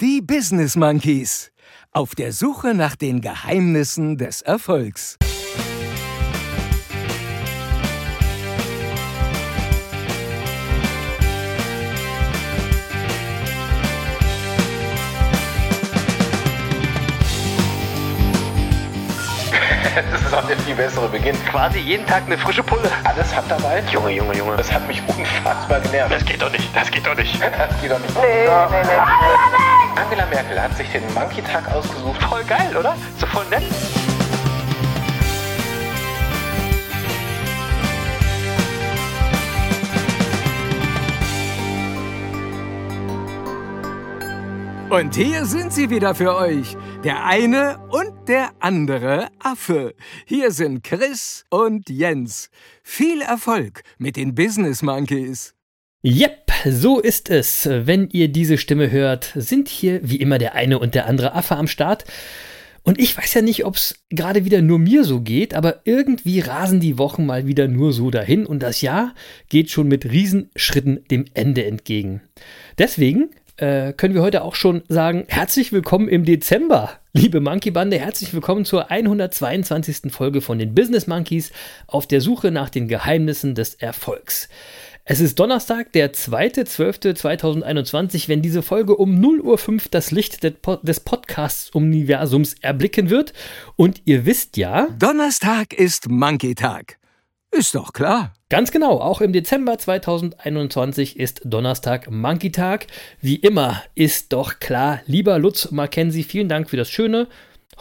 Die Business Monkeys. Auf der Suche nach den Geheimnissen des Erfolgs. das ist auch der viel bessere Beginn. Quasi jeden Tag eine frische Pulle. Alles Handarbeit? Junge, Junge, Junge. Das hat mich unfassbar genervt. Das geht doch nicht, das geht doch nicht. Das geht doch nicht. Nee, nee, nee. Angela Merkel hat sich den Monkey-Tag ausgesucht. Voll geil, oder? So voll nett. Und hier sind sie wieder für euch. Der eine und der andere Affe. Hier sind Chris und Jens. Viel Erfolg mit den Business Monkeys. Yep, so ist es. Wenn ihr diese Stimme hört, sind hier wie immer der eine und der andere Affe am Start. Und ich weiß ja nicht, ob es gerade wieder nur mir so geht, aber irgendwie rasen die Wochen mal wieder nur so dahin und das Jahr geht schon mit Riesenschritten dem Ende entgegen. Deswegen äh, können wir heute auch schon sagen, herzlich willkommen im Dezember, liebe Monkey Bande, herzlich willkommen zur 122. Folge von den Business Monkeys auf der Suche nach den Geheimnissen des Erfolgs. Es ist Donnerstag, der 2.12.2021, wenn diese Folge um 0.05 Uhr das Licht des Podcasts-Universums erblicken wird. Und ihr wisst ja. Donnerstag ist Monkey-Tag. Ist doch klar. Ganz genau, auch im Dezember 2021 ist Donnerstag Monkey Tag. Wie immer ist doch klar, lieber Lutz Mackenzie, vielen Dank für das schöne,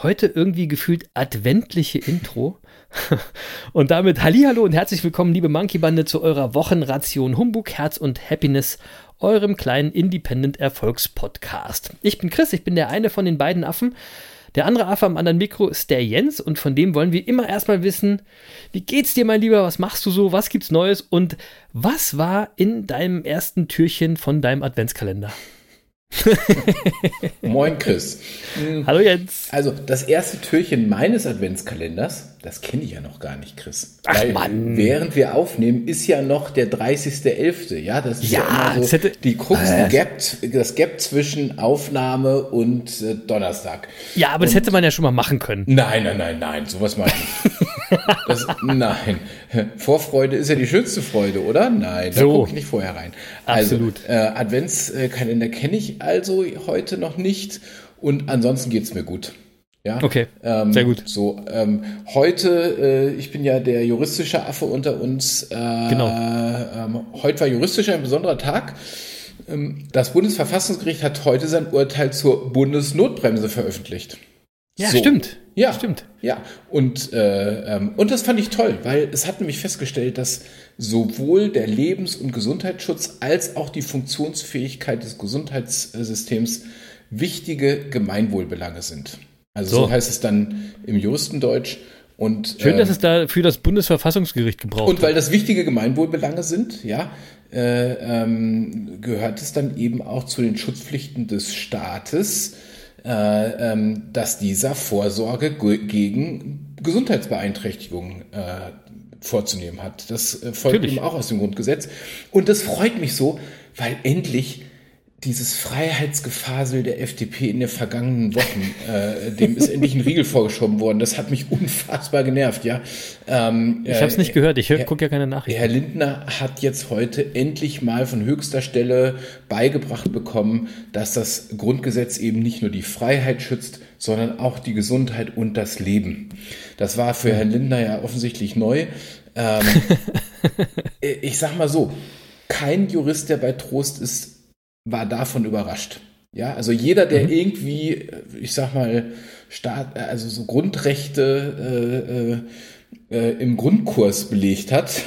heute irgendwie gefühlt adventliche Intro. und damit Hallihallo und herzlich willkommen, liebe Monkey Bande, zu eurer Wochenration Humbug, Herz und Happiness, eurem kleinen Independent Erfolgspodcast. Ich bin Chris, ich bin der eine von den beiden Affen. Der andere Affe am anderen Mikro ist der Jens und von dem wollen wir immer erstmal wissen, wie geht's dir, mein Lieber, was machst du so, was gibt's Neues und was war in deinem ersten Türchen von deinem Adventskalender? Moin Chris. Hallo Jens. Also das erste Türchen meines Adventskalenders, das kenne ich ja noch gar nicht, Chris. Ach Weil Mann. Während wir aufnehmen, ist ja noch der 30.11. Ja, das ist ja, ja so hätte, die Krux, äh, Gap, das Gap zwischen Aufnahme und äh, Donnerstag. Ja, aber und, das hätte man ja schon mal machen können. Nein, nein, nein, nein, sowas mache ich nicht. Das, nein. Vorfreude ist ja die schönste Freude, oder? Nein, da so. gucke ich nicht vorher rein. Also, Absolut. Äh, Adventskalender kenne ich also heute noch nicht und ansonsten geht es mir gut. Ja, okay, ähm, sehr gut. So, ähm, heute, äh, ich bin ja der juristische Affe unter uns. Äh, genau. Ähm, heute war juristisch ein besonderer Tag. Ähm, das Bundesverfassungsgericht hat heute sein Urteil zur Bundesnotbremse veröffentlicht. Ja, so. stimmt. Ja, stimmt. Ja, und, äh, ähm, und das fand ich toll, weil es hat nämlich festgestellt, dass sowohl der Lebens- und Gesundheitsschutz als auch die Funktionsfähigkeit des Gesundheitssystems wichtige Gemeinwohlbelange sind. Also so, so heißt es dann im Juristendeutsch. Und, Schön, äh, dass es da für das Bundesverfassungsgericht gebraucht Und weil das wichtige Gemeinwohlbelange sind, ja, äh, ähm, gehört es dann eben auch zu den Schutzpflichten des Staates, äh, ähm, dass dieser Vorsorge gegen Gesundheitsbeeinträchtigungen äh, vorzunehmen hat. Das äh, folgt Natürlich. eben auch aus dem Grundgesetz. Und das freut mich so, weil endlich dieses Freiheitsgefasel der FDP in den vergangenen Wochen, äh, dem ist endlich ein Riegel vorgeschoben worden. Das hat mich unfassbar genervt, ja. Ähm, ich habe es nicht äh, gehört, ich gucke ja keine Nachrichten. Herr Lindner hat jetzt heute endlich mal von höchster Stelle beigebracht bekommen, dass das Grundgesetz eben nicht nur die Freiheit schützt, sondern auch die Gesundheit und das Leben. Das war für Herrn Lindner ja offensichtlich neu. Ähm, ich sag mal so, kein Jurist, der bei Trost ist, war davon überrascht. Ja, also jeder, der mhm. irgendwie, ich sag mal, Staat, also so Grundrechte äh, äh, im Grundkurs belegt hat,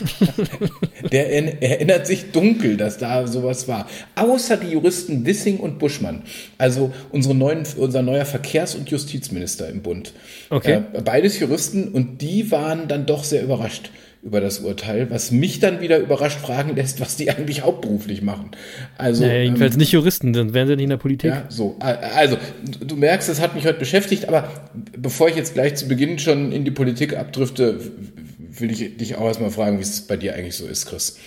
der erinnert sich dunkel, dass da sowas war. Außer die Juristen Wissing und Buschmann, also unsere neuen, unser neuer Verkehrs- und Justizminister im Bund. Okay. Äh, beides Juristen und die waren dann doch sehr überrascht über das Urteil, was mich dann wieder überrascht fragen lässt, was die eigentlich hauptberuflich machen. Also naja, jedenfalls ähm, nicht Juristen, dann wären sie nicht in der Politik. Ja, so. Also, du merkst, das hat mich heute beschäftigt, aber bevor ich jetzt gleich zu Beginn schon in die Politik abdrifte, will ich dich auch erstmal fragen, wie es bei dir eigentlich so ist, Chris.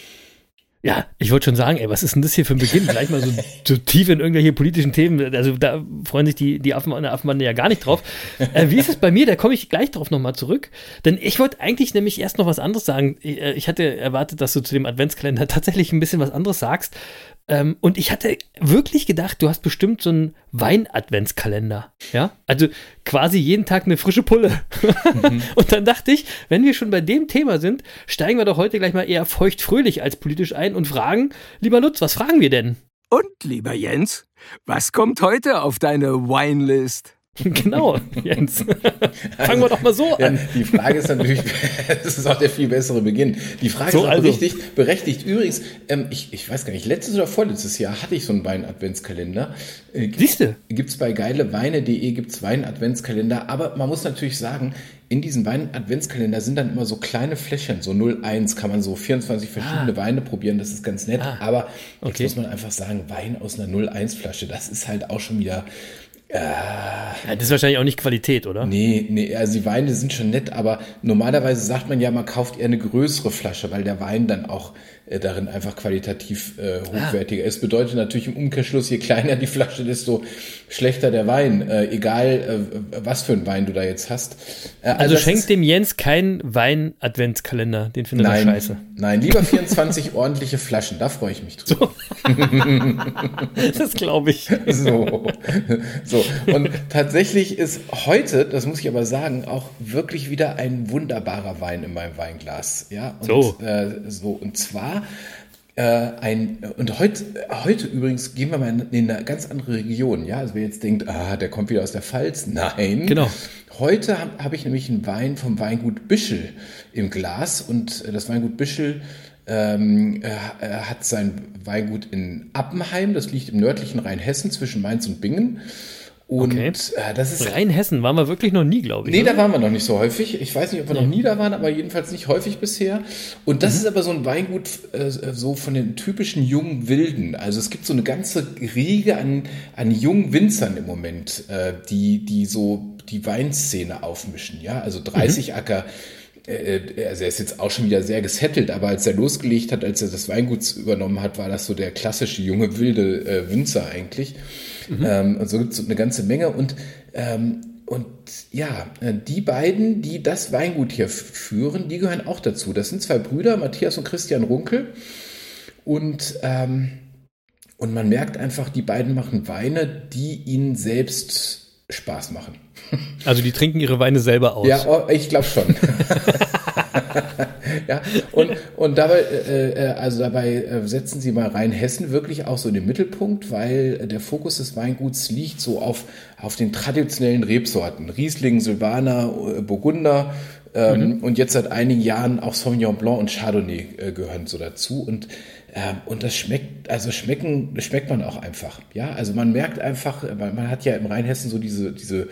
Ja, ich wollte schon sagen, ey, was ist denn das hier für ein Beginn? Gleich mal so, so tief in irgendwelche politischen Themen. Also da freuen sich die, die Affen, Affenbande ja gar nicht drauf. Äh, wie ist es bei mir? Da komme ich gleich drauf nochmal zurück. Denn ich wollte eigentlich nämlich erst noch was anderes sagen. Äh, ich hatte erwartet, dass du zu dem Adventskalender tatsächlich ein bisschen was anderes sagst. Ähm, und ich hatte wirklich gedacht, du hast bestimmt so einen Wein-Adventskalender. Ja, also quasi jeden Tag eine frische Pulle. Mhm. und dann dachte ich, wenn wir schon bei dem Thema sind, steigen wir doch heute gleich mal eher feucht-fröhlich als politisch ein und fragen, lieber Lutz, was fragen wir denn? Und lieber Jens, was kommt heute auf deine Winelist? Genau, Jens. Fangen wir doch mal so an. Ja, die Frage ist natürlich, das ist auch der viel bessere Beginn. Die Frage so, ist auch also. richtig berechtigt. Übrigens, ähm, ich, ich weiß gar nicht, letztes oder vorletztes Jahr hatte ich so einen Wein-Adventskalender. Äh, Siehste? Gibt es bei geileweine.de, gibt es Wein-Adventskalender. Aber man muss natürlich sagen, in diesen Wein-Adventskalender sind dann immer so kleine Fläschchen, so 01 kann man so 24 verschiedene ah. Weine probieren, das ist ganz nett. Ah. Aber jetzt okay. muss man einfach sagen, Wein aus einer 01 Flasche, das ist halt auch schon wieder das ist wahrscheinlich auch nicht Qualität, oder? Nee, nee, also die Weine sind schon nett, aber normalerweise sagt man ja, man kauft eher eine größere Flasche, weil der Wein dann auch äh, darin einfach qualitativ äh, hochwertiger ah. ist. Bedeutet natürlich im Umkehrschluss, je kleiner die Flasche, desto schlechter der Wein, äh, egal äh, was für ein Wein du da jetzt hast. Äh, also, also schenkt dem Jens keinen Wein-Adventskalender, den findet nein, er scheiße. Nein, lieber 24 ordentliche Flaschen, da freue ich mich drüber. So. das glaube ich. So. so, und tatsächlich ist heute, das muss ich aber sagen, auch wirklich wieder ein wunderbarer Wein in meinem Weinglas. Ja, und, so. Äh, so, und zwar äh, ein, und heute, heute übrigens gehen wir mal in, in, eine ganz andere Region, ja. Also wer jetzt denkt, ah, der kommt wieder aus der Pfalz. Nein. Genau. Heute habe hab ich nämlich einen Wein vom Weingut Bischel im Glas und äh, das Weingut Bischel ähm, er hat sein Weingut in Appenheim, das liegt im nördlichen Rheinhessen zwischen Mainz und Bingen. Und okay. äh, das ist. Rheinhessen waren wir wirklich noch nie, glaube ich. Nee, oder? da waren wir noch nicht so häufig. Ich weiß nicht, ob wir nee. noch nie da waren, aber jedenfalls nicht häufig bisher. Und das mhm. ist aber so ein Weingut äh, so von den typischen jungen Wilden. Also es gibt so eine ganze Riege an, an jungen Winzern im Moment, äh, die, die so die Weinszene aufmischen. Ja, also 30 mhm. Acker äh, äh, also er ist jetzt auch schon wieder sehr gesettelt, aber als er losgelegt hat, als er das Weingut übernommen hat, war das so der klassische junge wilde äh, Winzer eigentlich. Mhm. Ähm, und so gibt es eine ganze Menge. Und, ähm, und ja, äh, die beiden, die das Weingut hier führen, die gehören auch dazu. Das sind zwei Brüder, Matthias und Christian Runkel. Und, ähm, und man merkt einfach, die beiden machen Weine, die ihnen selbst Spaß machen. Also die trinken ihre Weine selber aus. Ja, oh, ich glaube schon. ja, und, und dabei, äh, äh, also dabei äh, setzen sie mal Rheinhessen wirklich auch so in den Mittelpunkt, weil der Fokus des Weinguts liegt so auf, auf den traditionellen Rebsorten. Riesling, Silvaner, äh, Burgunder, ähm, mhm. Und jetzt seit einigen Jahren auch Sauvignon Blanc und Chardonnay äh, gehören so dazu. Und, ähm, und das schmeckt, also schmecken, schmeckt man auch einfach. Ja, also man merkt einfach, man, man hat ja im Rheinhessen so diese, diese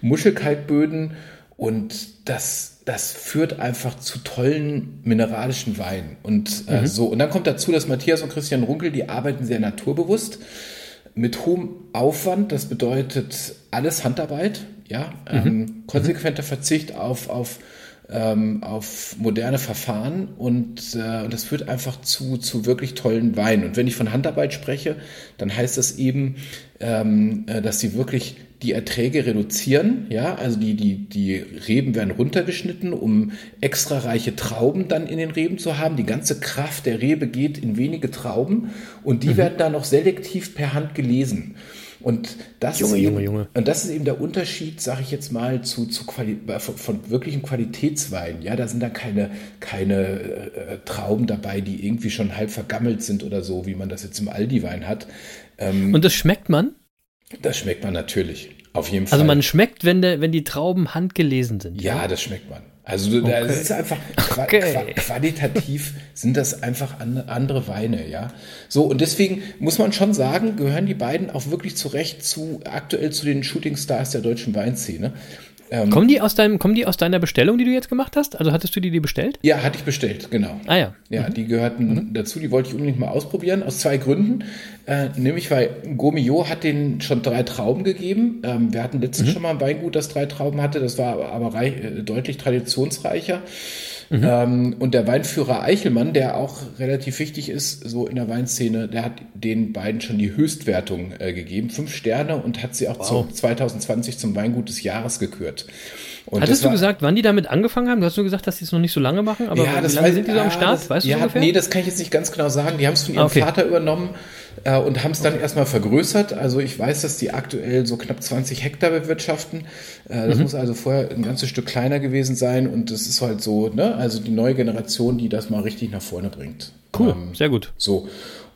Muschelkalkböden und das, das führt einfach zu tollen mineralischen Weinen. Und äh, mhm. so, und dann kommt dazu, dass Matthias und Christian Runkel, die arbeiten sehr naturbewusst, mit hohem Aufwand. Das bedeutet alles Handarbeit, ja, mhm. ähm, konsequenter Verzicht auf, auf ähm, auf moderne Verfahren und, äh, und das führt einfach zu, zu wirklich tollen Weinen. Und wenn ich von Handarbeit spreche, dann heißt das eben, ähm, äh, dass sie wirklich die Erträge reduzieren, ja, also die, die, die Reben werden runtergeschnitten, um extra reiche Trauben dann in den Reben zu haben. Die ganze Kraft der Rebe geht in wenige Trauben und die mhm. werden dann noch selektiv per Hand gelesen. Und das, Junge, ist, Junge, Junge. Und das ist eben der Unterschied, sage ich jetzt mal, zu, zu Quali von, von wirklichen Qualitätsweinen. Ja, da sind dann keine, keine äh, Trauben dabei, die irgendwie schon halb vergammelt sind oder so, wie man das jetzt im Aldi-Wein hat. Ähm, und das schmeckt man? Das schmeckt man natürlich. Auf jeden also Fall. Also man schmeckt, wenn, der, wenn die Trauben handgelesen sind. Ja, ja? das schmeckt man. Also okay. das ist einfach okay. qualitativ sind das einfach andere Weine, ja. So und deswegen muss man schon sagen, gehören die beiden auch wirklich zurecht zu aktuell zu den Shootingstars der deutschen Weinszene. Ähm, kommen, die aus deinem, kommen die aus deiner Bestellung, die du jetzt gemacht hast? Also hattest du die, die bestellt? Ja, hatte ich bestellt, genau. Ah ja. Ja, mhm. die gehörten mhm. dazu, die wollte ich unbedingt mal ausprobieren, aus zwei Gründen. Äh, nämlich, weil Gomio hat den schon drei Trauben gegeben. Ähm, wir hatten letztens mhm. schon mal ein Weingut, das drei Trauben hatte, das war aber reich, äh, deutlich traditionsreicher. Mhm. Ähm, und der Weinführer Eichelmann, der auch relativ wichtig ist, so in der Weinszene, der hat den beiden schon die Höchstwertung äh, gegeben, fünf Sterne und hat sie auch wow. zu 2020 zum Weingut des Jahres gekürt. Und Hattest du gesagt, wann die damit angefangen haben? Du hast nur gesagt, dass sie es noch nicht so lange machen, aber ja, wie lange sind die so am Start? Weißt du ja, ungefähr? Nee, das kann ich jetzt nicht ganz genau sagen. Die haben es von ihrem okay. Vater übernommen äh, und haben es dann okay. erstmal vergrößert. Also ich weiß, dass die aktuell so knapp 20 Hektar bewirtschaften. Äh, das mhm. muss also vorher ein ganzes Stück kleiner gewesen sein und das ist halt so, ne? Also die neue Generation, die das mal richtig nach vorne bringt. Cool, ähm, sehr gut. So.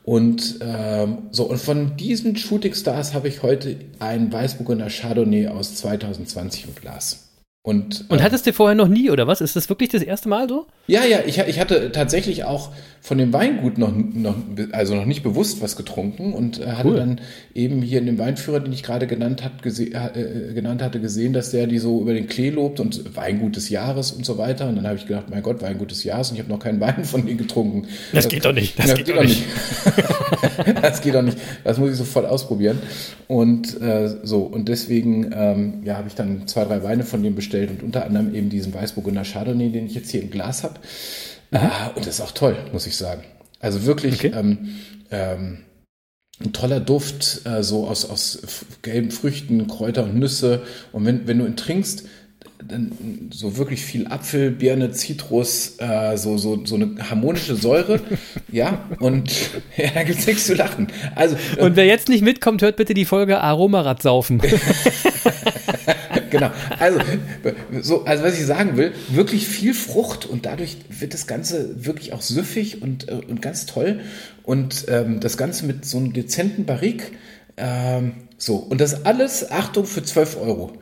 Und ähm, so, und von diesen Shooting Stars habe ich heute einen Weißburgunder Chardonnay aus 2020 im Glas. Und, und äh, hattest du vorher noch nie, oder was? Ist das wirklich das erste Mal so? Ja, ja, ich, ich hatte tatsächlich auch von dem Weingut noch, noch, also noch nicht bewusst was getrunken und äh, hatte cool. dann eben hier in dem Weinführer, den ich gerade genannt, hat, gese äh, äh, genannt hatte, gesehen, dass der die so über den Klee lobt und Weingut des Jahres und so weiter. Und dann habe ich gedacht, mein Gott, Weingut des Jahres und ich habe noch keinen Wein von denen getrunken. Das, das geht doch nicht. Das, das geht, geht, doch nicht. nicht. das geht doch nicht. Das muss ich sofort ausprobieren. Und äh, so, und deswegen ähm, ja, habe ich dann zwei, drei Weine von dem bestellt und unter anderem eben diesen Weißburgunder Chardonnay, den ich jetzt hier im Glas habe. Mhm. Ah, und das ist auch toll, muss ich sagen. Also wirklich okay. ähm, ähm, ein toller Duft, äh, so aus, aus gelben Früchten, Kräuter und Nüsse. Und wenn, wenn du ihn trinkst, dann so wirklich viel Apfel, Birne, Zitrus, äh, so, so, so eine harmonische Säure. ja, und ja, da gibt es nichts zu lachen. Also, und wer jetzt nicht mitkommt, hört bitte die Folge Aromarad saufen. genau. Also, so, also was ich sagen will, wirklich viel Frucht und dadurch wird das Ganze wirklich auch süffig und, äh, und ganz toll. Und ähm, das Ganze mit so einem dezenten Barrik. Ähm, so, und das alles, Achtung, für 12 Euro.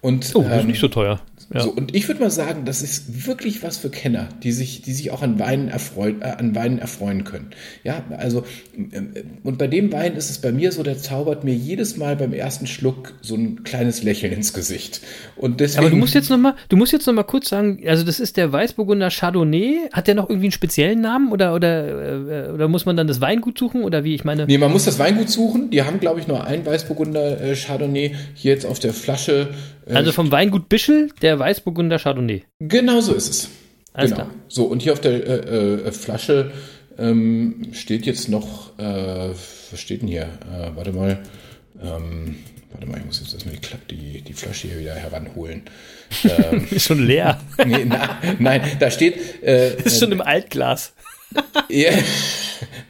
Und, oh, das ähm, ist nicht so teuer. Ja. So, und ich würde mal sagen, das ist wirklich was für Kenner, die sich, die sich auch an Weinen, erfreuen, äh, an Weinen erfreuen können. Ja, also, äh, und bei dem Wein ist es bei mir so, der zaubert mir jedes Mal beim ersten Schluck so ein kleines Lächeln ins Gesicht. Und deswegen, Aber du musst jetzt nochmal, du musst jetzt noch mal kurz sagen, also das ist der Weißburgunder Chardonnay. Hat der noch irgendwie einen speziellen Namen oder, oder, äh, oder muss man dann das Weingut suchen oder wie? Ich meine. Nee, man muss das Weingut suchen. Die haben, glaube ich, nur einen Weißburgunder äh, Chardonnay hier jetzt auf der Flasche also vom Weingut Bischel, der Weißburgunder Chardonnay. Genau so ist es. Alles genau. Klar. So, und hier auf der äh, äh, Flasche ähm, steht jetzt noch, äh, was steht denn hier? Äh, warte mal. Ähm, warte mal, ich muss jetzt erstmal die, die, die Flasche hier wieder heranholen. Ähm, ist schon leer. nee, na, nein, da steht. Äh, ist schon im Altglas. ja,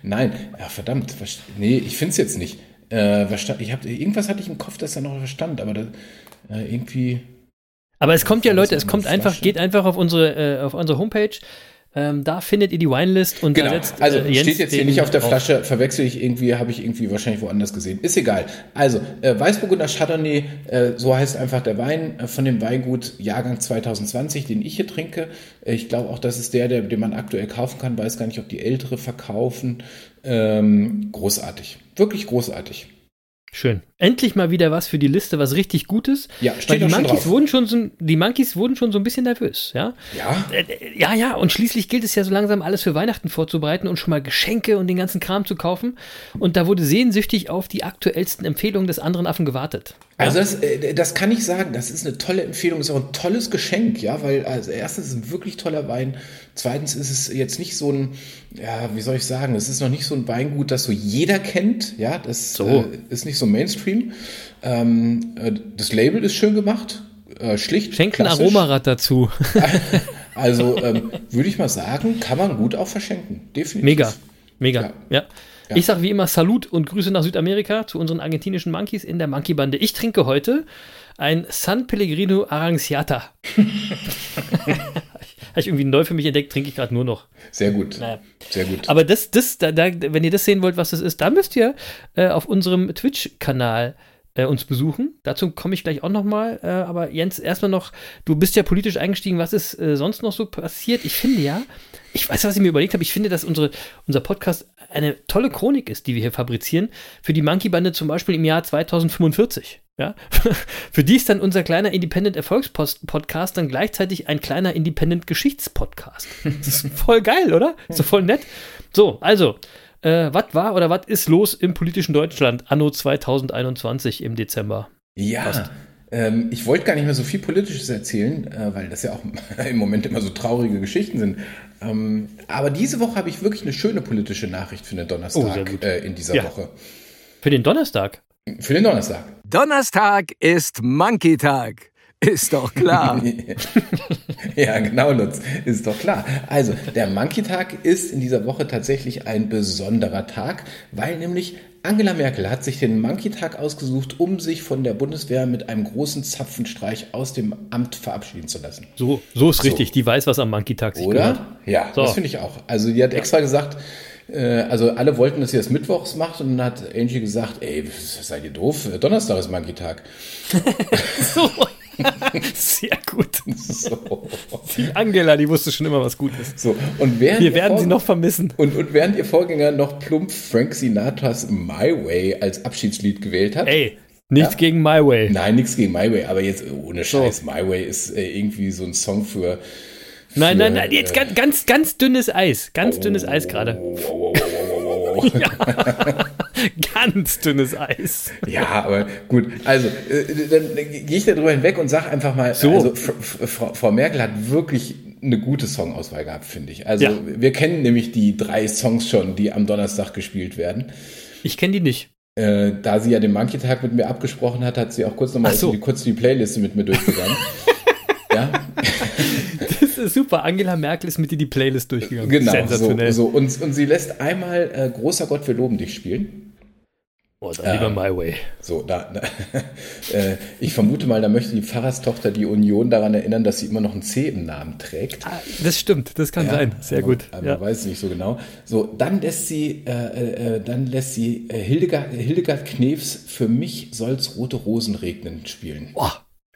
nein, ja, verdammt. Was, nee, ich finde es jetzt nicht. Äh, was stand, ich hab, irgendwas hatte ich im Kopf, dass da noch was stand, aber da, äh, irgendwie. Aber es kommt ja, Leute, es kommt einfach, geht einfach auf unsere, äh, auf unsere Homepage. Ähm, da findet ihr die Winelist und genau. Setzt, also äh, steht jetzt hier nicht auf der Flasche, verwechsel ich irgendwie, habe ich irgendwie wahrscheinlich woanders gesehen. Ist egal. Also äh, Weißburgunder Chardonnay, äh, so heißt einfach der Wein äh, von dem Weingut Jahrgang 2020, den ich hier trinke. Äh, ich glaube auch, das ist der, der, den man aktuell kaufen kann. Weiß gar nicht, ob die ältere verkaufen. Ähm, großartig, wirklich großartig. Schön. Endlich mal wieder was für die Liste, was richtig Gutes. Ja, steht Weil die Monkeys schon wurden schon so, die Monkeys wurden schon so ein bisschen nervös, ja? Ja. Äh, äh, ja, ja, und schließlich gilt es ja so langsam alles für Weihnachten vorzubereiten und schon mal Geschenke und den ganzen Kram zu kaufen. Und da wurde sehnsüchtig auf die aktuellsten Empfehlungen des anderen Affen gewartet. Also das, äh, das kann ich sagen, das ist eine tolle Empfehlung, ist auch ein tolles Geschenk, ja, weil also erstens ist es ein wirklich toller Wein, zweitens ist es jetzt nicht so ein, ja, wie soll ich sagen, es ist noch nicht so ein Weingut, das so jeder kennt, ja, das so. äh, ist nicht so Mainstream. Ähm, äh, das Label ist schön gemacht, äh, schlicht. Schenkt ein Aromarad dazu. also ähm, würde ich mal sagen, kann man gut auch verschenken, definitiv. Mega, mega, ja. ja. Ja. Ich sage wie immer Salut und Grüße nach Südamerika zu unseren argentinischen Monkeys in der Monkey-Bande. Ich trinke heute ein San Pellegrino Aranciata. Habe ich irgendwie neu für mich entdeckt, trinke ich gerade nur noch. Sehr gut. Naja. Sehr gut. Aber das, das, da, da, wenn ihr das sehen wollt, was das ist, da müsst ihr äh, auf unserem Twitch-Kanal äh, uns besuchen. Dazu komme ich gleich auch nochmal. Äh, aber Jens, erstmal noch, du bist ja politisch eingestiegen, was ist äh, sonst noch so passiert? Ich finde ja, ich weiß, was ich mir überlegt habe, ich finde, dass unsere, unser Podcast eine tolle Chronik ist, die wir hier fabrizieren, für die Monkey-Bande zum Beispiel im Jahr 2045. Ja? für die ist dann unser kleiner Independent-Erfolgspodcast dann gleichzeitig ein kleiner Independent-Geschichtspodcast. Das ist voll geil, oder? Ist doch voll nett. So, also, äh, was war oder was ist los im politischen Deutschland anno 2021 im Dezember? Ja, Passt. Ähm, ich wollte gar nicht mehr so viel Politisches erzählen, äh, weil das ja auch im Moment immer so traurige Geschichten sind. Ähm, aber diese Woche habe ich wirklich eine schöne politische Nachricht für den Oh, Donnerstag gut. äh, in dieser Ja. Woche. Für den Donnerstag. Für den Donnerstag. Donnerstag ist Monkey-Tag. Ist doch klar. Ja, genau, Lutz. Ist doch klar. Also, der Monkey-Tag ist in dieser Woche tatsächlich ein besonderer Tag, weil nämlich Angela Merkel hat sich den Monkey-Tag ausgesucht, um sich von der Bundeswehr mit einem großen Zapfenstreich aus dem Amt verabschieden zu lassen. So, so ist richtig. Die weiß, was am Monkey-Tag sich gehört. Oder? Ja, So. das finde ich auch. Also, die hat extra gesagt, äh, also alle wollten, dass sie das mittwochs macht und dann hat Angie gesagt, ey, seid ihr doof? Donnerstag ist Monkey-Tag. So. Sehr gut. So. Die Angela, die wusste schon immer, was gut ist. so. Und während Wir werden sie noch vermissen. Und, und während ihr Vorgänger noch plump Frank Sinatras My Way als Abschiedslied gewählt hat. Ey, nichts Ja? gegen My Way. Nein, nichts gegen My Way, aber jetzt ohne Scheiß. My Way ist äh, irgendwie so ein Song für. für Nein, nein, nein, jetzt äh, ganz, ganz, ganz dünnes Eis. Ganz dünnes Eis gerade. wow, wow, wow, wow, wow, wow. Ganz dünnes Eis. Ja, aber gut. Also, äh, dann gehe ich darüber hinweg und sage einfach mal, So. also, Frau, Frau Merkel hat wirklich eine gute Songauswahl gehabt, finde ich. Also, Ja. wir kennen nämlich die drei Songs schon, die am Donnerstag gespielt werden. Ich kenne die nicht. Äh, da sie ja den Monkey-Tag mit mir abgesprochen hat, hat sie auch kurz nochmal so. die, kurz die Playliste mit mir durchgegangen. ja, Das ist super. Angela Merkel ist mit dir die Playlist durchgegangen. genau. So, Sensationell. so. Und, und sie lässt einmal äh, Großer Gott, wir loben dich spielen. Oh, dann lieber My Way. So, da, da äh, ich vermute mal, da möchte die Pfarrerstochter die Union daran erinnern, dass sie immer noch ein C im Namen trägt. Ah, Das stimmt, das kann Ja, sein. Sehr aber, gut. Aber ja. man weiß es nicht so genau. So, dann lässt sie, äh, äh, dann lässt sie äh, Hildegard, Hildegard Knefs für mich soll's rote Rosen regnen spielen. Oh,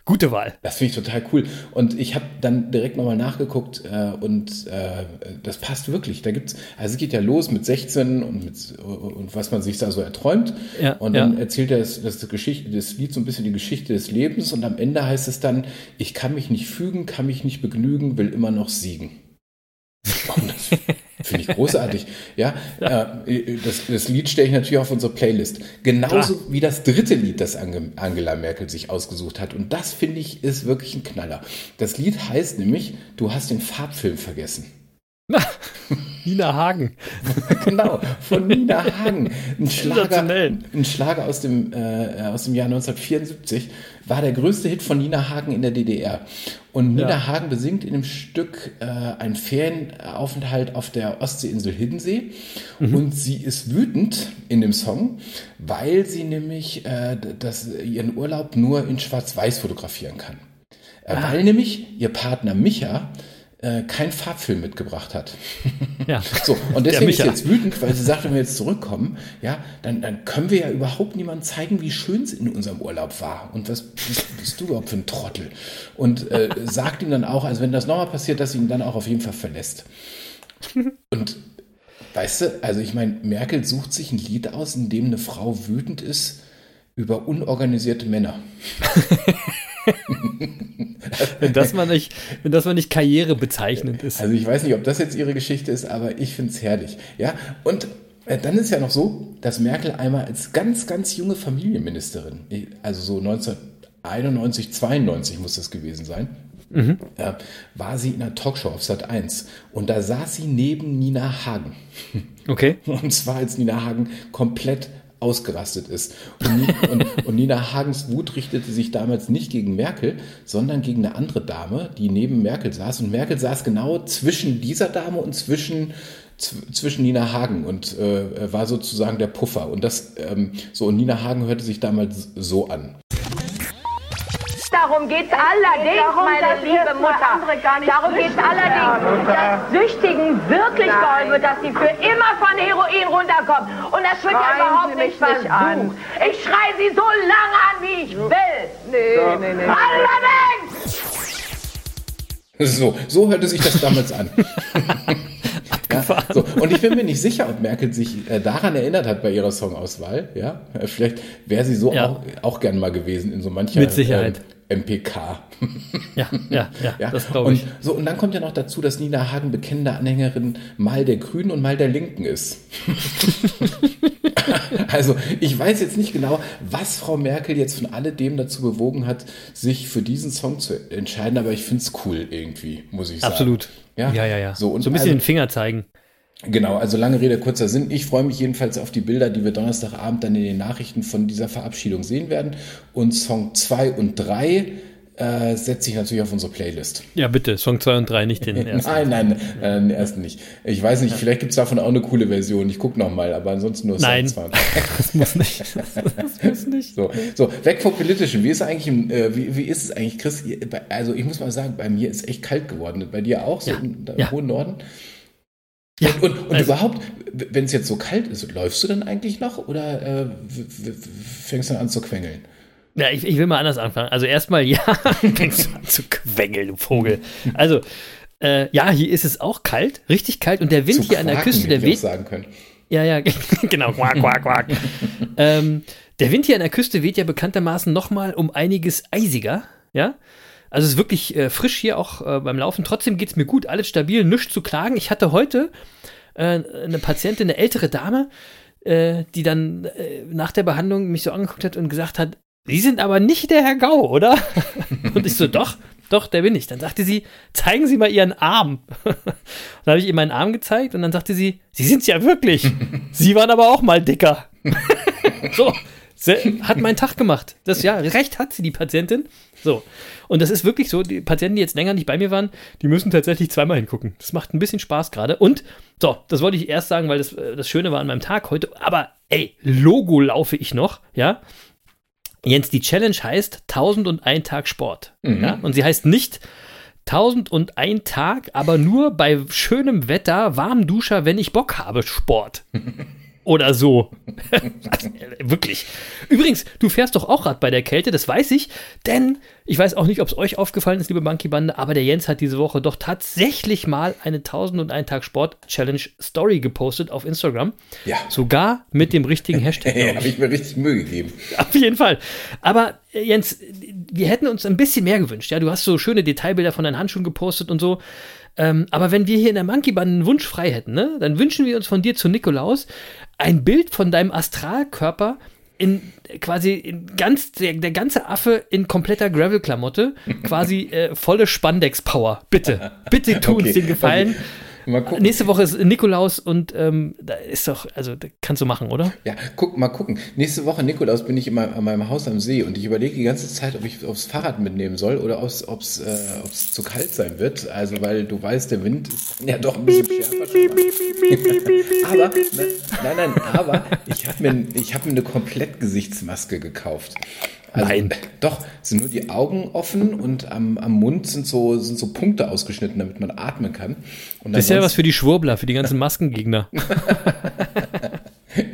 gute Wahl. Das finde ich total cool. Und ich habe dann direkt nochmal nachgeguckt äh, und äh, das passt wirklich. Da gibt's, also es geht ja los mit 16 und mit und was man sich da so erträumt. Ja, und dann ja. erzählt er das, das, Geschichte, das Lied so ein bisschen die Geschichte des Lebens und am Ende heißt es dann, ich kann mich nicht fügen, kann mich nicht begnügen, will immer noch siegen. Finde ich großartig. Ja, Äh, das, das Lied stelle ich natürlich auf unsere Playlist. Genauso wie das dritte Lied, das Ange Angela Merkel sich ausgesucht hat. Und das finde ich ist wirklich ein Knaller. Das Lied heißt nämlich, du hast den Farbfilm vergessen. Nina Hagen. genau, von Nina Hagen. Ein Schlager, ein Schlager aus dem, äh, aus dem Jahr 1974 war der größte Hit von Nina Hagen in der DDR. Und Nina Ja. Hagen besingt in dem Stück äh, einen Ferienaufenthalt auf der Ostseeinsel Hiddensee. Mhm. Und sie ist wütend in dem Song, weil sie nämlich äh, das, ihren Urlaub nur in Schwarz-Weiß fotografieren kann. Äh, Ah. Weil nämlich ihr Partner Micha äh, keinen Farbfilm mitgebracht hat. Ja. So, und deswegen ist jetzt wütend, weil sie sagt, wenn wir jetzt zurückkommen, ja, dann, dann können wir ja überhaupt niemandem zeigen, wie schön es in unserem Urlaub war. Und was bist, bist du überhaupt für ein Trottel? Und äh, sagt ihm dann auch, also wenn das nochmal passiert, dass sie ihn dann auch auf jeden Fall verlässt. Und weißt du, also ich meine, Merkel sucht sich ein Lied aus, in dem eine Frau wütend ist über unorganisierte Männer. Wenn das mal nicht, wenn das mal nicht karrierebezeichnend ist. Also ich weiß nicht, ob das jetzt ihre Geschichte ist, aber ich finde es herrlich. Ja, und äh, dann ist ja noch so, dass Merkel einmal als ganz, ganz junge Familienministerin, also so 1991, 92 muss das gewesen sein, äh, war sie in einer Talkshow auf Sat 1 und da saß sie neben Nina Hagen. Okay. Und zwar als Nina Hagen komplett ausgerastet ist. Und, und, und Nina Hagens Wut richtete sich damals nicht gegen Merkel, sondern gegen eine andere Dame, die neben Merkel saß. Und Merkel saß genau zwischen dieser Dame und zwischen zw- zwischen Nina Hagen und äh, war sozusagen der Puffer. Und das ähm, so und Nina Hagen hörte sich damals so an. Darum geht's allerdings, darum, meine dass liebe Mutter. Darum geht's süchtig allerdings, dass Süchtigen wirklich Nein. geholfen wird, dass sie für immer von Heroin runterkommen. Und das wird ja überhaupt nicht mich nicht an. versucht. Ich schreie sie so lange an, wie ich will. Nee, nee, nee. Allerdings! So, so hörte sich das damals an. ja, So, und ich bin mir nicht sicher, ob Merkel sich äh, daran erinnert hat bei ihrer Songauswahl. Ja, vielleicht wäre sie so Ja. auch, auch gern mal gewesen in so mancher Mit Sicherheit. ähm, MPK. Ja, ja, ja, Ja, das glaube und, ich. so, und dann kommt ja noch dazu, dass Nina Hagen bekennende Anhängerin mal der Grünen und mal der Linken ist. also ich weiß jetzt nicht genau, was Frau Merkel jetzt von alledem dazu bewogen hat, sich für diesen Song zu entscheiden, aber ich finde es cool irgendwie, muss ich sagen. Absolut. Ja, ja, ja. ja. So, und so ein bisschen also- den Finger zeigen. Genau, also lange Rede, kurzer Sinn. Ich freue mich jedenfalls auf die Bilder, die wir Donnerstagabend dann in den Nachrichten von dieser Verabschiedung sehen werden. Und Song 2 und 3 äh, setze ich natürlich auf unsere Playlist. Ja, bitte, Song 2 und 3, nicht den ersten. Nein, nein, äh, den ersten nicht. Ich weiß nicht, vielleicht gibt es davon auch eine coole Version. Ich gucke nochmal, aber ansonsten nur Song Nein. 2 und 3. Das muss nicht. Das muss nicht. So, so, weg vom Politischen. Wie ist eigentlich, äh, wie, wie ist es eigentlich, Chris? Also ich muss mal sagen, bei mir ist echt kalt geworden. Bei dir auch, so Ja, im, im ja. hohen Norden? Ja, Und, und, und also- überhaupt, wenn es jetzt so kalt ist, läufst du dann eigentlich noch oder äh, fängst du dann an zu quengeln? Ja, ich, ich will mal anders anfangen. Also erstmal, ja, fängst du an zu quengeln, du Vogel. Also, äh, ja, hier ist es auch kalt, richtig kalt. Und der Wind zu hier an der quaken, Küste, der weht. sagen können. Ja, ja, genau, quack, quack, quack. ähm, der Wind hier an der Küste weht ja bekanntermaßen nochmal um einiges eisiger, ja. Also es ist wirklich äh, frisch hier auch äh, beim Laufen. Trotzdem geht es mir gut, alles stabil, nichts zu klagen. Ich hatte heute äh, eine Patientin, eine ältere Dame, äh, die dann äh, nach der Behandlung mich so angeguckt hat und gesagt hat, Sie sind aber nicht der Herr Gau, oder? und ich so, doch, doch, der bin ich. Dann sagte sie, zeigen Sie mal Ihren Arm. dann habe ich ihr meinen Arm gezeigt und dann sagte sie, Sie sind's ja wirklich. Sie waren aber auch mal dicker. so, hat meinen Tag gemacht. Das ja, recht hat sie, die Patientin. So. Und das ist wirklich so, die Patienten, die jetzt länger nicht bei mir waren, die müssen tatsächlich zweimal hingucken. Das macht ein bisschen Spaß gerade. Und, so, das wollte ich erst sagen, weil das, äh, das Schöne war an meinem Tag heute. Aber, ey, Logo laufe ich noch, ja. Jens, die Challenge heißt 1001 Tag Sport. Ja? Und sie heißt nicht 1001 Tag, aber nur bei schönem Wetter, warm Duscher, wenn ich Bock habe, Sport. Oder so. Wirklich. Übrigens, du fährst doch auch Rad bei der Kälte, das weiß ich, denn ich weiß auch nicht, ob es euch aufgefallen ist, liebe Monkey-Bande, aber der Jens hat diese Woche doch tatsächlich mal eine 1001 Tag Sport Challenge Story gepostet auf Instagram. Ja. Sogar mit dem richtigen Hashtag. Ja, ich. habe ich mir richtig Mühe gegeben. Auf jeden Fall. Aber äh, Jens, wir hätten uns ein bisschen mehr gewünscht. Ja, du hast so schöne Detailbilder von deinen Handschuhen gepostet und so. Ähm, aber wenn wir hier in der Monkey Band einen Wunsch frei hätten, ne, dann wünschen wir uns von dir zu Nikolaus ein Bild von deinem Astralkörper in quasi in ganz der, der ganze Affe in kompletter Gravel-Klamotte, quasi äh, volle Spandex-Power. Bitte, bitte tu uns Okay, den Gefallen. Mal gucken. Nächste Woche ist Nikolaus und ähm, da ist doch, also kannst du machen, oder? Ja, guck, mal gucken. Nächste Woche, Nikolaus, bin ich in meinem, an meinem Haus am See und ich überlege die ganze Zeit, ob ich aufs Fahrrad mitnehmen soll oder ob es äh, ob's zu kalt sein wird. Also, weil du weißt, der Wind ist ja doch ein bisschen schärfer. aber, ne, nein, nein, aber ich habe mir, ich hab mir eine Komplettgesichtsmaske gekauft. Also, Nein. Doch, sind nur die Augen offen und am, am Mund sind so, sind so Punkte ausgeschnitten, damit man atmen kann. Und Das ist ja was für die Schwurbler, für die ganzen Maskengegner.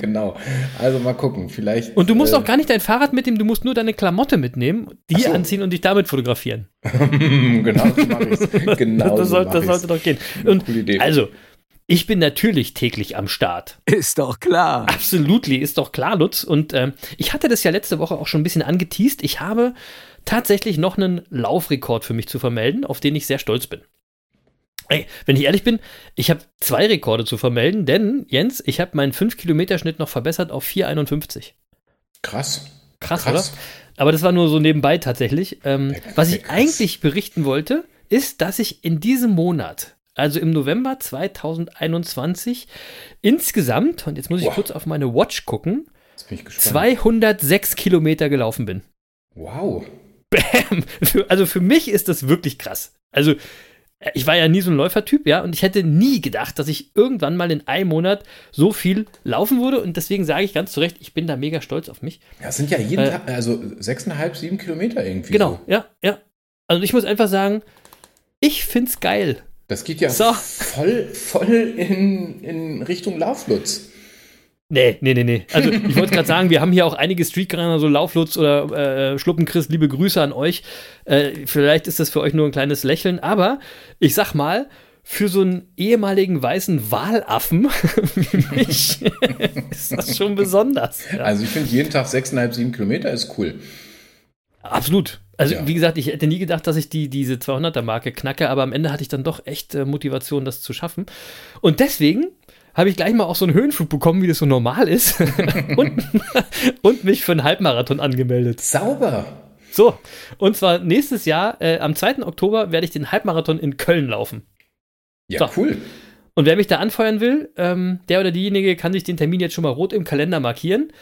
Genau. Also mal gucken, vielleicht. Und du musst äh, auch gar nicht dein Fahrrad mitnehmen, du musst nur deine Klamotte mitnehmen, die so. anziehen und dich damit fotografieren. Genau, so mache ich Genau das, so soll, mach das sollte doch gehen. Und Coole Idee. also, ich bin natürlich täglich am Start. Ist doch klar. Absolutely, ist doch klar, Lutz. Und ähm, ich hatte das ja letzte Woche auch schon ein bisschen angeteased. Ich habe tatsächlich noch einen Laufrekord für mich zu vermelden, auf den ich sehr stolz bin. Ey, wenn ich ehrlich bin, ich habe zwei Rekorde zu vermelden, denn, Jens, ich habe meinen 5-Kilometer-Schnitt noch verbessert auf 4,51. Krass. Krass, Krass. oder? Aber das war nur so nebenbei tatsächlich. Ähm, Ja, was ich krass. eigentlich berichten wollte, ist, dass ich in diesem Monat, also im November 2021, insgesamt, und jetzt muss ich Wow. kurz auf meine Watch gucken, Jetzt bin ich gespannt. 206 Kilometer gelaufen bin. Wow. Bam! Also für mich ist das wirklich krass. Also äh, ich war ja nie so ein Läufertyp, ja, und ich hätte nie gedacht, dass ich irgendwann mal in einem Monat so viel laufen würde. Und deswegen sage ich ganz zu Recht, ich bin da mega stolz auf mich. Das sind ja jeden Äh, Tag, also sechseinhalb, sieben Kilometer irgendwie. Genau, So. ja, ja. Also ich muss einfach sagen, ich find's geil. Das geht ja So. voll, voll in, in Richtung Lauflutz. Nee, nee, nee, nee. Also ich wollte gerade sagen, wir haben hier auch einige Streetrunner, so Lauflutz oder äh, Schluppenchris, liebe Grüße an euch. Äh, vielleicht ist das für euch nur ein kleines Lächeln, aber ich sag mal, für so einen ehemaligen weißen Walaffen wie mich ist das schon besonders. Ja. Also ich finde jeden Tag 6,5, 7 Kilometer ist cool. Absolut. Also Ja. wie gesagt, ich hätte nie gedacht, dass ich die, diese 200er-Marke knacke, aber am Ende hatte ich dann doch echt äh, Motivation, das zu schaffen. Und deswegen habe ich gleich mal auch so einen Höhenflug bekommen, wie das so normal ist und, und mich für einen Halbmarathon angemeldet. Sauber. So, und zwar nächstes Jahr, äh, am 2. Oktober, werde ich den Halbmarathon in Köln laufen. Ja, So. cool. Und wer mich da anfeuern will, ähm, der oder diejenige kann sich den Termin jetzt schon mal rot im Kalender markieren.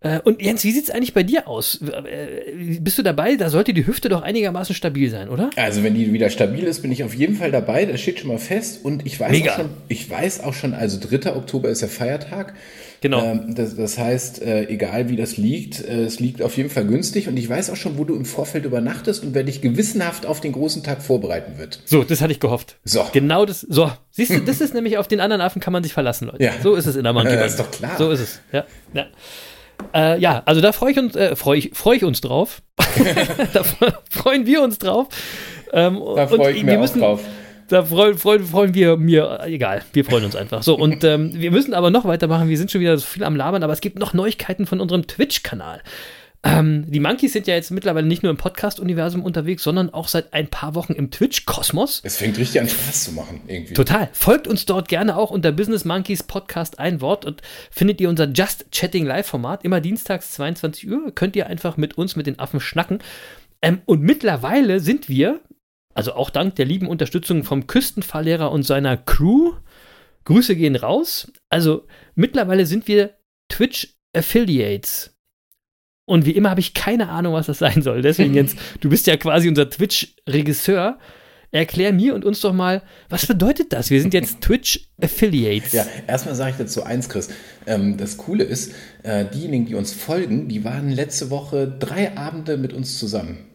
Äh, und Jens, wie sieht es eigentlich bei dir aus? Äh, bist du dabei? Da sollte die Hüfte doch einigermaßen stabil sein, oder? Also wenn die wieder stabil ist, bin ich auf jeden Fall dabei. Das steht schon mal fest. Und ich weiß Mega. auch schon, ich weiß auch schon, also 3. Oktober ist der Feiertag. Genau. Ähm, das, das heißt, äh, egal wie das liegt, äh, es liegt auf jeden Fall günstig. Und ich weiß auch schon, wo du im Vorfeld übernachtest und wer dich gewissenhaft auf den großen Tag vorbereiten wird. So, das hatte ich gehofft. So. Genau das. So, siehst du, das ist nämlich auf den anderen Affen kann man sich verlassen, Leute. Ja. So ist es in der Monkey Ja, Band. ist doch klar. So ist es. Ja. Ja, äh, ja also da freue ich uns, äh, freue ich, freu ich uns drauf. da freuen wir uns drauf. Ähm, Da freue ich mich drauf. Da freuen, freuen, freuen wir mir, egal, wir freuen uns einfach. So, und ähm, wir müssen aber noch weitermachen. Wir sind schon wieder so viel am Labern, aber es gibt noch Neuigkeiten von unserem Twitch-Kanal. Ähm, die Monkeys sind ja jetzt mittlerweile nicht nur im Podcast-Universum unterwegs, sondern auch seit ein paar Wochen im Twitch-Kosmos. Es fängt richtig an Spaß zu machen, irgendwie. Total. Folgt uns dort gerne auch unter Business Monkeys Podcast ein Wort und findet ihr unser Just Chatting Live-Format. Immer dienstags 22 Uhr könnt ihr einfach mit uns, mit den Affen schnacken. Ähm, und mittlerweile sind wir, also auch dank der lieben Unterstützung vom Küstenfahrlehrer und seiner Crew, Grüße gehen raus. Also mittlerweile sind wir Twitch Affiliates. Und wie immer habe ich keine Ahnung, was das sein soll. Deswegen, Jens, du bist ja quasi unser Twitch-Regisseur. Erklär mir und uns doch mal, was bedeutet das? Wir sind jetzt Twitch Affiliates. Ja, erstmal sage ich dazu eins, Chris. Ähm, das Coole ist, äh, diejenigen, die uns folgen, die waren letzte Woche drei Abende mit uns zusammen.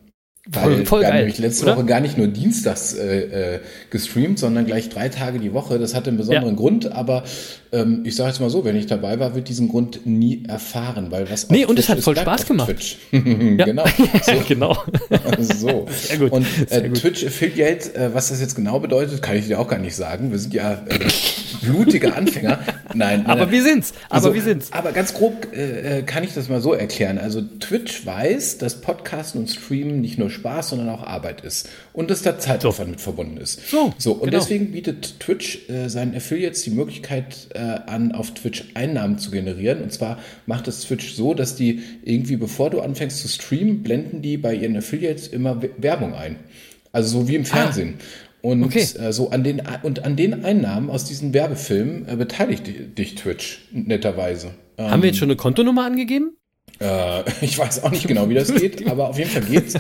Voll- voll wir haben nämlich letzte oder? Woche gar nicht nur dienstags äh, äh, gestreamt, sondern gleich drei Tage die Woche. Das hatte einen besonderen Ja. Grund, aber ähm, ich sage jetzt mal so, wenn ich dabei war, wird diesen Grund nie erfahren, weil was Nee, und es hat voll Spaß gemacht. Genau. So. genau. So. Sehr gut, Und sehr äh, gut. Twitch Affiliate, äh, was das jetzt genau bedeutet, kann ich dir auch gar nicht sagen. Wir sind ja äh, blutige Anfänger. Nein, nein, Aber nein. wir sind's. Aber Also, wir sind's. Aber ganz grob äh, äh, kann ich das mal so erklären. Also Twitch weiß, dass Podcasten und Streamen nicht nur Spaß, sondern auch Arbeit ist. Und dass da Zeitaufwand mit verbunden ist. So, so und genau. deswegen bietet Twitch äh, seinen Affiliates die Möglichkeit äh, an, auf Twitch Einnahmen zu generieren. Und zwar macht es Twitch so, dass die irgendwie, bevor du anfängst zu streamen, blenden die bei ihren Affiliates immer We- Werbung ein. Also so wie im Fernsehen. Und Okay. äh, so an den und an den Einnahmen aus diesen Werbefilmen äh, beteiligt di- dich Twitch netterweise. Ähm, Haben wir jetzt schon eine Kontonummer angegeben? Äh, ich weiß auch nicht genau, wie das geht, aber auf jeden Fall geht's.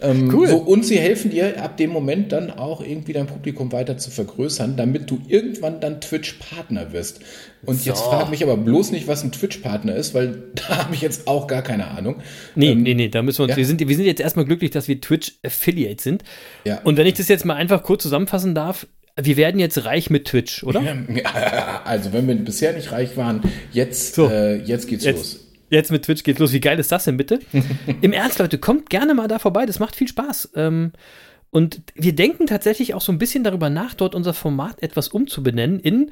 Ähm, Cool. So, und sie helfen dir ab dem Moment dann auch irgendwie dein Publikum weiter zu vergrößern, damit du irgendwann dann Twitch-Partner wirst. Und jetzt So. frag mich aber bloß nicht, was ein Twitch-Partner ist, weil da habe ich jetzt auch gar keine Ahnung. Nee, Ähm, nee, nee, da müssen wir uns. ja. Wir, sind, wir sind jetzt erstmal glücklich, dass wir Twitch Affiliate sind. Ja. Und wenn ich das jetzt mal einfach kurz zusammenfassen darf, wir werden jetzt reich mit Twitch, oder? Ja, also wenn wir bisher nicht reich waren, jetzt, So. äh, jetzt geht's Jetzt, los. Jetzt mit Twitch geht's los. Wie geil ist das denn bitte? Im Ernst, Leute, kommt gerne mal da vorbei. Das macht viel Spaß. Ähm, und wir denken tatsächlich auch so ein bisschen darüber nach, dort unser Format etwas umzubenennen in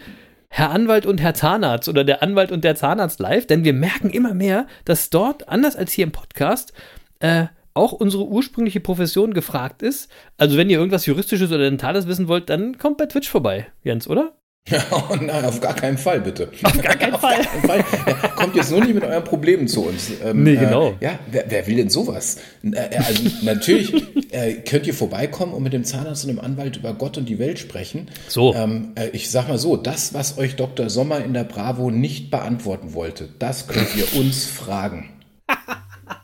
Herr Anwalt und Herr Zahnarzt oder der Anwalt und der Zahnarzt live, denn wir merken immer mehr, dass dort, anders als hier im Podcast, äh, auch unsere ursprüngliche Profession gefragt ist. Also wenn ihr irgendwas Juristisches oder Dentales wissen wollt, dann kommt bei Twitch vorbei, Jens, oder? Oh nein, auf gar keinen Fall, bitte. Auf gar keinen Fall. keinen Fall. Ja, kommt jetzt nur nicht mit euren Problemen zu uns. Ähm, Nee, genau. Äh, ja, wer, wer will denn sowas? Äh, also natürlich äh, könnt ihr vorbeikommen und mit dem Zahnarzt und dem Anwalt über Gott und die Welt sprechen. So. Ähm, äh, ich sag mal so, das, was euch Dr. Sommer in der Bravo nicht beantworten wollte, das könnt ihr uns fragen.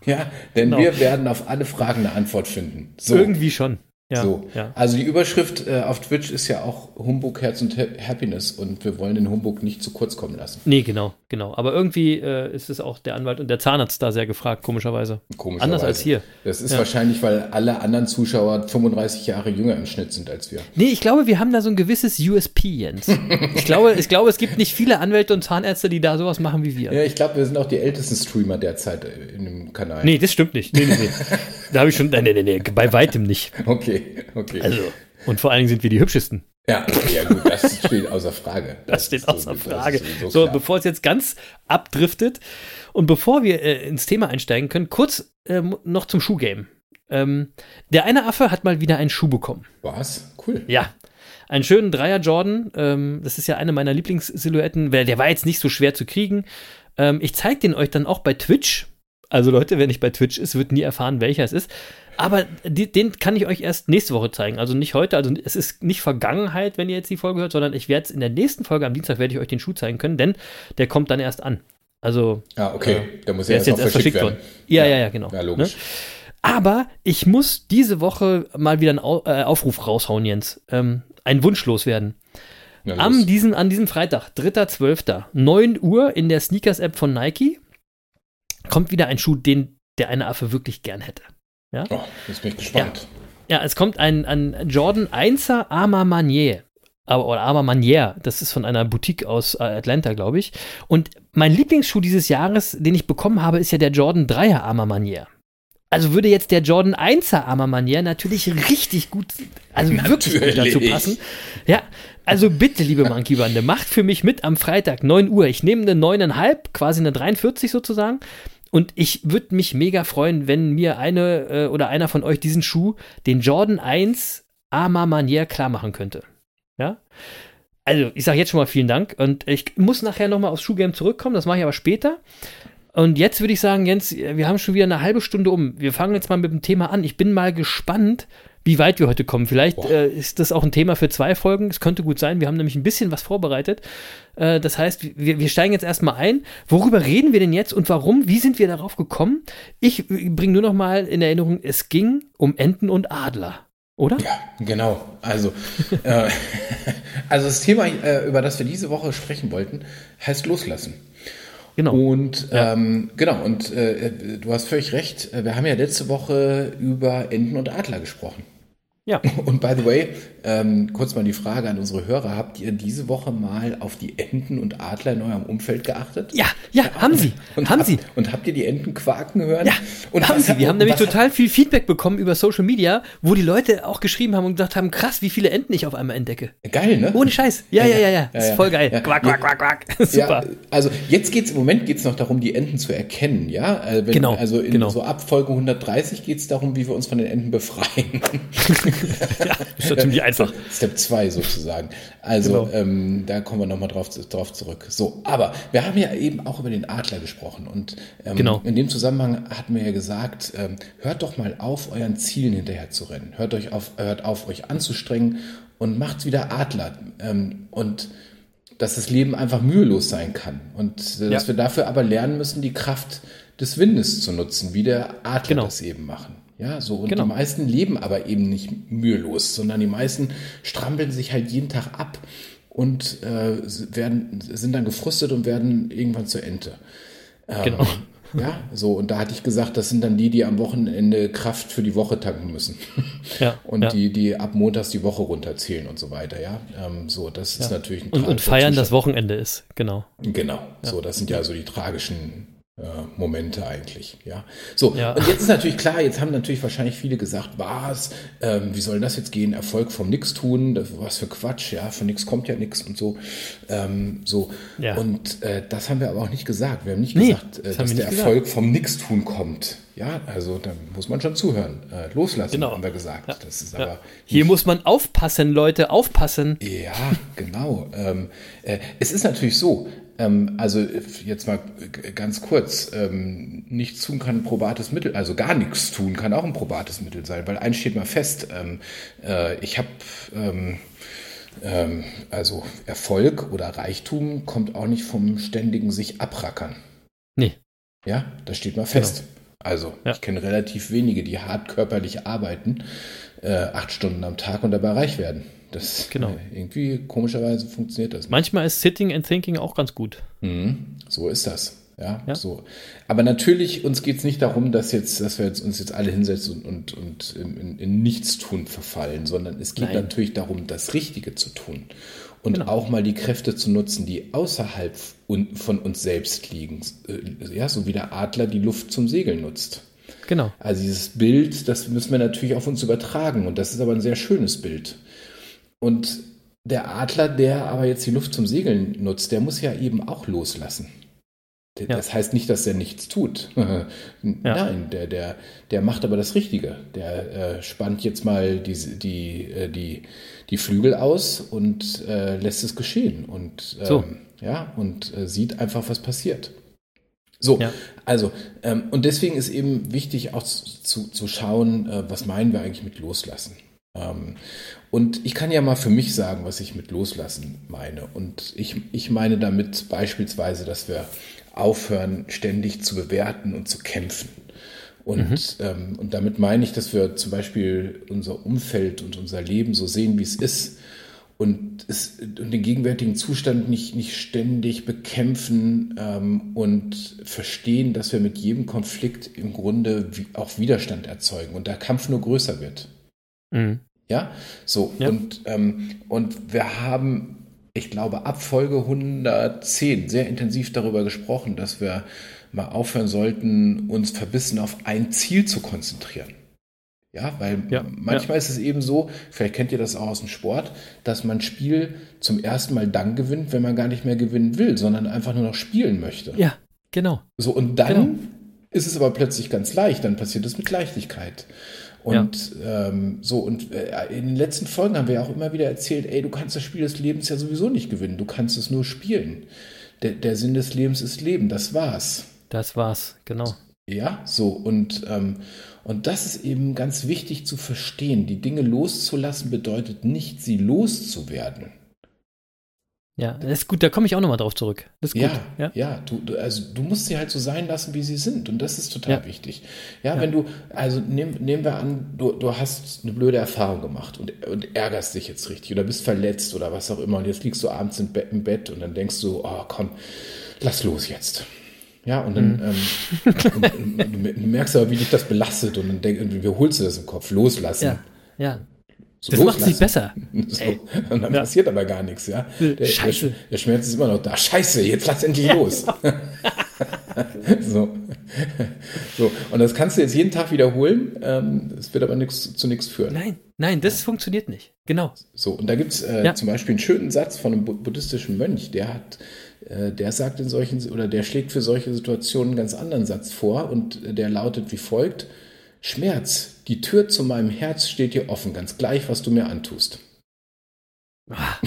Ja, denn Genau. wir werden auf alle Fragen eine Antwort finden. So. Irgendwie schon. Ja, So, ja. also die Überschrift äh, auf Twitch ist ja auch Humbug, Herz und Ha- Happiness und wir wollen den Humbug nicht zu kurz kommen lassen. Nee, genau, genau. Aber irgendwie äh, ist es auch der Anwalt und der Zahnarzt da sehr gefragt, komischerweise. Komischerweise. Anders als hier. Das ist Ja. wahrscheinlich, weil alle anderen Zuschauer 35 Jahre jünger im Schnitt sind als wir. Nee, ich glaube, wir haben da so ein gewisses USP, Jens. ich, glaube, ich glaube, es gibt nicht viele Anwälte und Zahnärzte, die da sowas machen wie wir. Ja, ich glaube, wir sind auch die ältesten Streamer derzeit äh, in dem Kanal. Nee, das stimmt nicht. Nee, nee, nee. da habe ich schon. Nee, nee, nee, bei weitem nicht. Okay, okay. Also. Und vor allen Dingen sind wir die hübschesten. Ja, ja gut, das steht außer Frage. Das, steht ist außer so- das Frage. So, klar. bevor es jetzt ganz abdriftet und bevor wir äh, ins Thema einsteigen können, kurz ähm, noch zum Schuhgame. Ähm, der eine Affe hat mal wieder einen Schuh bekommen. Was? Cool. Ja. Einen schönen Dreier Jordan. Ähm, das ist ja eine meiner Lieblingssilhouetten. weil Der war jetzt nicht so schwer zu kriegen. Ähm, ich zeige den euch dann auch bei Twitch. Also Leute, wer nicht bei Twitch ist, wird nie erfahren, welcher es ist. Aber die, den kann ich euch erst nächste Woche zeigen. Also nicht heute. Also es ist nicht Vergangenheit, wenn ihr jetzt die Folge hört, sondern ich werde es in der nächsten Folge am Dienstag werde ich euch den Schuh zeigen können, denn der kommt dann erst an. Also Ah, okay. Muss der ja ist erst jetzt erst verschickt worden. Ja, ja, ja, genau. Ja, logisch. Ne? Aber ich muss diese Woche mal wieder einen Au äh, Aufruf raushauen, Jens. Ähm, einen Wunsch loswerden. Na, los. Am diesem, an diesem Freitag, 3.12., 9 Uhr in der Sneakers-App von Nike, kommt wieder ein Schuh, den der eine Affe wirklich gern hätte. oh, jetzt bin ich gespannt. Ja, es kommt ein, ein Jordan 1er Arma Manier. Aber, oder Arma Manier, das ist von einer Boutique aus äh, Atlanta, glaube ich. Und mein Lieblingsschuh dieses Jahres, den ich bekommen habe, ist ja der Jordan 3er Arma Manier. Also würde jetzt der Jordan 1er Arma Manier natürlich richtig gut, also wirklich gut dazu Natürlich. passen. Ja, also bitte, liebe Monkey Bande, macht für mich mit am Freitag 9 Uhr. Ich nehme eine 9,5, quasi eine 43 sozusagen. Und ich würde mich mega freuen, wenn mir eine äh, oder einer von euch diesen Schuh, den Jordan 1 Arma Manier, klar machen könnte. Ja? Also, ich sage jetzt schon mal vielen Dank. Und ich muss nachher nochmal aufs Schuhgame zurückkommen, das mache ich aber später. Und jetzt würde ich sagen, Jens, wir haben schon wieder eine halbe Stunde um. Wir fangen jetzt mal mit dem Thema an. Ich bin mal gespannt, wie weit wir heute kommen. Vielleicht äh, ist das auch ein Thema für zwei Folgen. Es könnte gut sein. Wir haben nämlich ein bisschen was vorbereitet. Äh, das heißt, wir, wir steigen jetzt erstmal ein. Worüber reden wir denn jetzt und warum? Wie sind wir darauf gekommen? Ich bringe nur noch mal in Erinnerung, es ging um Enten und Adler. Oder? Ja, genau. Also, äh, also das Thema, äh, über das wir diese Woche sprechen wollten, heißt loslassen. Genau. Und ähm, genau, und äh, du hast völlig recht. Wir haben ja letzte Woche über Enten und Adler gesprochen. Ja. Und by the way, ähm, kurz mal die Frage an unsere Hörer: Habt ihr diese Woche mal auf die Enten und Adler in eurem Umfeld geachtet? Ja, ja, haben sie. Und haben habt, sie. Und habt ihr die Enten quaken hören? Ja, und haben sie. Wir haben nämlich total viel Feedback bekommen über Social Media, wo die Leute auch geschrieben haben und gesagt haben, krass, wie viele Enten ich auf einmal entdecke. Geil, ne? Ohne Scheiß. Ja, ja, ja, ja. Ist ja. voll geil. Ja. Quack, quack, quack, quack. Super. Ja, also jetzt geht's im Moment geht's noch darum, die Enten zu erkennen, ja. Äh, wenn, Genau, Also in genau. so ab Folge 130 geht's darum, wie wir uns von den Enten befreien. Ist ja ziemlich einfach. Step 2 sozusagen. Also Genau. ähm, da kommen wir nochmal drauf, drauf zurück. So, aber wir haben ja eben auch über den Adler gesprochen und ähm, Genau. in dem Zusammenhang hatten wir ja gesagt, ähm, hört doch mal auf, euren Zielen hinterher zu rennen. Hört euch auf, hört auf, euch anzustrengen und macht wieder Adler. Ähm, und dass das Leben einfach mühelos sein kann und äh, dass Ja. wir dafür aber lernen müssen, die Kraft des Windes zu nutzen, wie der Adler Genau. das eben machen. Ja, so und Genau. die meisten leben aber eben nicht mühelos, sondern die meisten strampeln sich halt jeden Tag ab und äh, werden, sind dann gefrustet und werden irgendwann zur Ente. Ähm, Genau. Ja, so, und da hatte ich gesagt, das sind dann die, die am Wochenende Kraft für die Woche tanken müssen. Ja, Und ja. die, die ab montags die Woche runterzählen und so weiter, ja. Ähm, so, das ist natürlich ein Und, und feiern das Zustand. Wochenende ist. Genau. Genau, so, das sind ja so die tragischen äh, Momente eigentlich, ja. So, Ja. und jetzt ist natürlich klar, jetzt haben natürlich wahrscheinlich viele gesagt, was, ähm, wie soll das jetzt gehen, Erfolg vom Nix tun, das, was für Quatsch, ja, von nix kommt ja nix und so, ähm, so. Ja. Und äh, das haben wir aber auch nicht gesagt, wir haben nicht Nee, gesagt, äh, dass der nicht Erfolg vom Nix-Tun kommt, ja, also da muss man schon zuhören, äh, loslassen, Genau. haben wir gesagt, das ist Ja. aber Hier muss man aufpassen, Leute, aufpassen. ja, genau. ähm, äh, es ist natürlich so, ähm, also jetzt mal ganz kurz, ähm, nichts tun kann ein probates Mittel, also gar nichts tun kann auch ein probates Mittel sein, weil eins steht mal fest, ähm, äh, ich habe ähm, ähm, also Erfolg oder Reichtum kommt auch nicht vom ständigen sich abrackern. Nee. Ja, das steht mal fest. Also, Ja. ich kenne relativ wenige, die hart körperlich arbeiten, äh, acht Stunden am Tag und dabei reich werden. Das Genau. äh, irgendwie komischerweise funktioniert das. nicht. Manchmal ist Sitting and Thinking auch ganz gut. Mhm, so ist das. Ja, Ja. so. Aber natürlich, uns geht es nicht darum, dass jetzt, dass wir jetzt, uns jetzt alle hinsetzen und, und, und in, in Nichtstun verfallen, sondern es geht Nein. natürlich darum, das Richtige zu tun. Und Genau. auch mal die Kräfte zu nutzen, die außerhalb von uns selbst liegen. Äh, Ja, so wie der Adler die Luft zum Segeln nutzt. Genau. Also dieses Bild, das müssen wir natürlich auf uns übertragen und das ist aber ein sehr schönes Bild. Und der Adler, der aber jetzt die Luft zum Segeln nutzt, der muss ja eben auch loslassen. Ja. Das heißt nicht, dass er nichts tut. Nein, der, der, der macht aber das Richtige. Der äh, spannt jetzt mal die, die, äh, die, die Flügel aus und äh, lässt es geschehen. Und, ähm, So. ja, und äh, sieht einfach, was passiert. So, Ja. also, ähm, und deswegen ist eben wichtig auch zu, zu schauen, äh, was meinen wir eigentlich mit Loslassen. Ähm, und ich kann ja mal für mich sagen, was ich mit Loslassen meine. Und ich, ich meine damit beispielsweise, dass wir aufhören, ständig zu bewerten und zu kämpfen. Und, ähm, und damit meine ich, dass wir zum Beispiel unser Umfeld und unser Leben so sehen, wie es ist und, es, und den gegenwärtigen Zustand nicht, nicht ständig bekämpfen ähm, und verstehen, dass wir mit jedem Konflikt im Grunde auch Widerstand erzeugen und der Kampf nur größer wird. Mhm. Ja, so Ja. Und, ähm, und wir haben, ich glaube, ab Folge 110 sehr intensiv darüber gesprochen, dass wir mal aufhören sollten, uns verbissen auf ein Ziel zu konzentrieren. Ja, weil Ja, manchmal ist es eben so, vielleicht kennt ihr das auch aus dem Sport, dass man Spiel zum ersten Mal dann gewinnt, wenn man gar nicht mehr gewinnen will, sondern einfach nur noch spielen möchte. Ja, genau. So, und dann Genau. ist es aber plötzlich ganz leicht, dann passiert es mit Leichtigkeit. Und ähm, so, und äh, in den letzten Folgen haben wir ja auch immer wieder erzählt, ey, du kannst das Spiel des Lebens ja sowieso nicht gewinnen, du kannst es nur spielen. Der, der Sinn des Lebens ist Leben, das war's. Das war's, genau. Ja, so, und, ähm, und das ist eben ganz wichtig zu verstehen. Die Dinge loszulassen bedeutet nicht, sie loszuwerden. Ja, das ist gut, da komme ich auch nochmal drauf zurück. Das ist gut. Ja, Ja. ja, du, du, also du musst sie halt so sein lassen, wie sie sind. Und das ist total Ja. wichtig. Ja, Ja. wenn du, also nehm, nehmen wir an, du, du hast eine blöde Erfahrung gemacht und, und ärgerst dich jetzt richtig oder bist verletzt oder was auch immer und jetzt liegst du abends im Bett, im Bett und dann denkst du, oh komm, lass los jetzt. Ja, und dann ähm, und, und, du du merkst aber, wie dich das belastet und dann denk, wie holst du das im Kopf? Loslassen. Ja, ja. So, Das macht loslassen. besser. So. Und dann Ja. passiert aber gar nichts, ja. Der, Scheiße. Der, Schmerz ist immer noch da. Scheiße, jetzt lass endlich los. so. so. Und das kannst du jetzt jeden Tag wiederholen. Ähm, Es wird aber nix, zu nichts führen. Nein, nein, das funktioniert nicht. Genau. So, und da gibt es äh, Ja. zum Beispiel einen schönen Satz von einem bu- buddhistischen Mönch, der hat, äh, der sagt in solchen, oder der schlägt für solche Situationen einen ganz anderen Satz vor und äh, der lautet wie folgt: Schmerz, die Tür zu meinem Herz steht dir offen, ganz gleich, was du mir antust. Ah.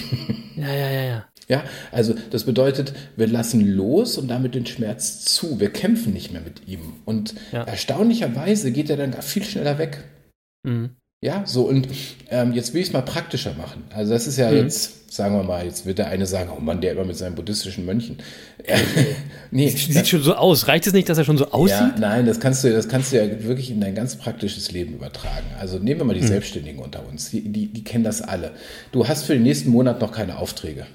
Ja, ja, ja, ja. Ja, also das bedeutet, wir lassen los und damit den Schmerz zu. Wir kämpfen nicht mehr mit ihm. Und Ja. erstaunlicherweise geht er dann viel schneller weg. Mhm. Ja, so und ähm, jetzt will ich es mal praktischer machen. Also das ist ja Mhm. jetzt, sagen wir mal, jetzt wird der eine sagen, oh Mann, der immer mit seinen buddhistischen Mönchen. Nee, Sieht schon so aus. Reicht es nicht, dass er schon so ja, aussieht? nein, das kannst du, das kannst du ja wirklich in dein ganz praktisches Leben übertragen. Also nehmen wir mal Mhm. die Selbstständigen unter uns. Die, die, die kennen das alle. Du hast für den nächsten Monat noch keine Aufträge.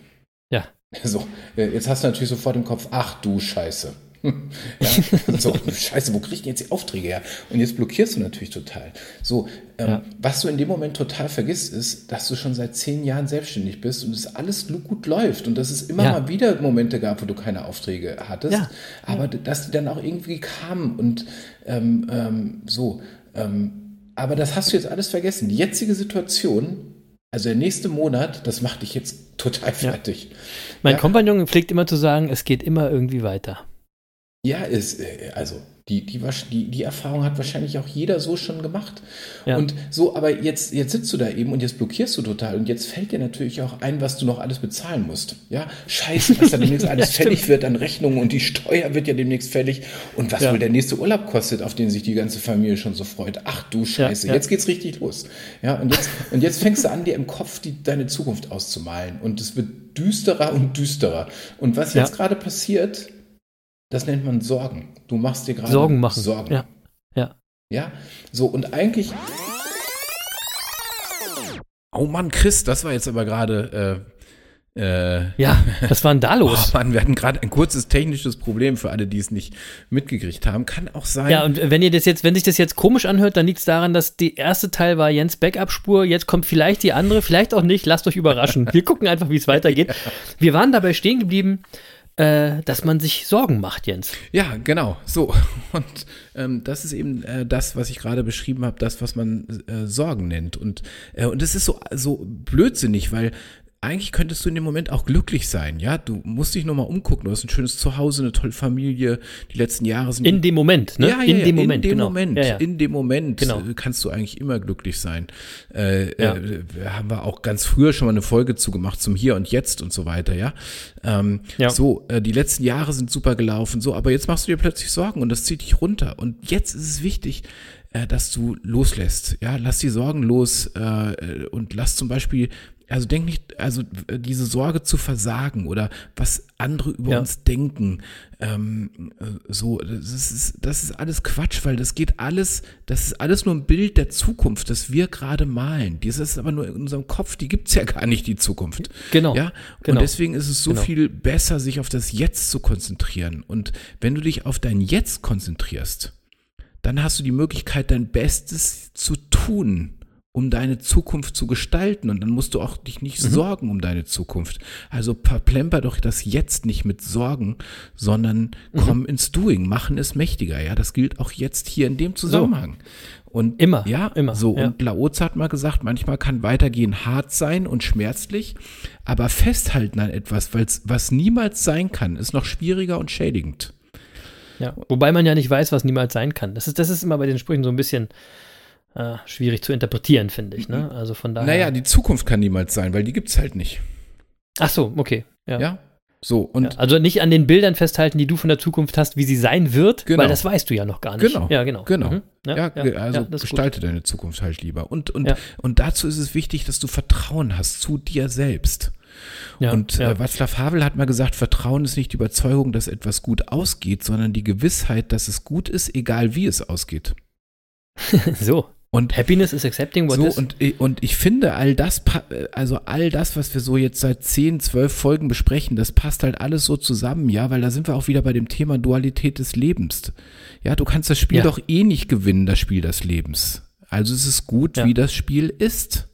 Ja. So, äh, jetzt hast du natürlich sofort im Kopf, ach du Scheiße. ja, so, Scheiße, wo krieg ich denn jetzt die Aufträge her? Und jetzt blockierst du natürlich total. So, ähm, Ja. was du in dem Moment total vergisst, ist, dass du schon seit zehn Jahren selbstständig bist und es alles gut läuft und dass es immer Ja. mal wieder Momente gab, wo du keine Aufträge hattest, Ja. aber dass die dann auch irgendwie kamen und ähm, ähm, so. Ähm, aber das hast du jetzt alles vergessen. Die jetzige Situation, also der nächste Monat, das macht dich jetzt total fertig. Mein Ja. Kompagnon pflegt immer zu sagen, es geht immer irgendwie weiter. Ja, ist, äh, also die, die, die, die Erfahrung hat wahrscheinlich auch jeder so schon gemacht. Ja. Und so, aber jetzt, jetzt sitzt du da eben und jetzt blockierst du total und jetzt fällt dir natürlich auch ein, was du noch alles bezahlen musst. Ja, scheiße, was da demnächst alles fällig wird an Rechnungen und die Steuer wird ja demnächst fällig und was Ja. wohl der nächste Urlaub kostet, auf den sich die ganze Familie schon so freut. Ach du Scheiße, ja. jetzt geht's richtig los. Ja, und jetzt, und jetzt fängst du an, dir im Kopf die, deine Zukunft auszumalen und es wird düsterer und düsterer. Und was jetzt gerade passiert, das nennt man Sorgen. Du machst dir gerade Sorgen machen. Sorgen. Ja. Ja. Ja, so und eigentlich. Oh Mann, Chris, das war jetzt aber gerade. Äh, äh, Ja, was war denn da oh los? Mann, wir hatten gerade ein kurzes technisches Problem für alle, die es nicht mitgekriegt haben. Kann auch sein. Ja, und wenn ihr das jetzt, wenn sich das jetzt komisch anhört, dann liegt es daran, dass die erste Teil war Jens Backup-Spur, jetzt kommt vielleicht die andere, vielleicht auch nicht, lasst euch überraschen. Wir gucken einfach, wie es weitergeht. Wir waren dabei stehen geblieben, äh, dass man sich Sorgen macht, Jens. Ja, genau. So. Und ähm, das ist eben äh, das, was ich gerade beschrieben habe, das, was man äh, Sorgen nennt. Und, äh, und ist so, so blödsinnig, weil eigentlich könntest du in dem Moment auch glücklich sein, ja. Du musst dich nochmal umgucken. Du hast ein schönes Zuhause, eine tolle Familie. Die letzten Jahre sind. In dem Moment, ne? Ja, ja, in ja, dem Moment. in dem genau. Moment, Ja, ja. in dem Moment Genau. äh, kannst du eigentlich immer glücklich sein. Äh, Ja. äh, haben wir auch ganz früher schon mal eine Folge zu gemacht zum Hier und Jetzt und so weiter, ja. Ähm. So, äh, die letzten Jahre sind super gelaufen, so, aber jetzt machst du dir plötzlich Sorgen und das zieht dich runter. Und jetzt ist es wichtig, äh, dass du loslässt. Ja, lass die Sorgen los äh, und lass zum Beispiel also denk nicht, also äh, diese Sorge zu versagen oder was andere über Ja. uns denken, ähm, äh, so, das ist, das ist alles Quatsch, weil das geht alles, das ist alles nur ein Bild der Zukunft, das wir gerade malen. Das ist aber nur in unserem Kopf, die gibt's ja gar nicht, die Zukunft. Genau, Ja, genau. und deswegen ist es so Genau. viel besser, sich auf das Jetzt zu konzentrieren. Und wenn du dich auf dein Jetzt konzentrierst, dann hast du die Möglichkeit, dein Bestes zu tun, um deine Zukunft zu gestalten. Und dann musst du auch dich nicht sorgen um deine Zukunft. Also verplemper doch das Jetzt nicht mit Sorgen, sondern komm ins Doing. Machen es mächtiger. Ja, das gilt auch jetzt hier in dem Zusammenhang. Und Immer, ja, immer, so. ja. Und Laozi hat mal gesagt, manchmal kann Weitergehen hart sein und schmerzlich, aber festhalten an etwas, was niemals sein kann, ist noch schwieriger und schädigend. Ja. Wobei man ja nicht weiß, was niemals sein kann. Das ist, das ist immer bei den Sprüchen so ein bisschen äh, schwierig zu interpretieren, finde ich. Ne? Also von daher. Naja, die Zukunft kann niemals sein, weil die gibt's halt nicht. Ach so, okay. Ja. Ja. So, und Ja, also nicht an den Bildern festhalten, die du von der Zukunft hast, wie sie sein wird, Genau. weil das weißt du ja noch gar nicht. Genau. Ja, genau. Genau. Mhm. Ja, ge- also ist gut. gestalte deine Zukunft halt lieber. Und, und, Ja. und dazu ist es wichtig, dass du Vertrauen hast zu dir selbst. Ja, und ja. äh, Václav Havel hat mal gesagt, Vertrauen ist nicht die Überzeugung, dass etwas gut ausgeht, sondern die Gewissheit, dass es gut ist, egal wie es ausgeht. so. Und Happiness is accepting what so, is. und, und ich finde, all das, pa- also all das, was wir so jetzt seit 10, 12 Folgen besprechen, das passt halt alles so zusammen, ja, weil da sind wir auch wieder bei dem Thema Dualität des Lebens. Ja, du kannst das Spiel Ja. doch eh nicht gewinnen, das Spiel des Lebens. Also es ist gut, Ja. wie das Spiel ist.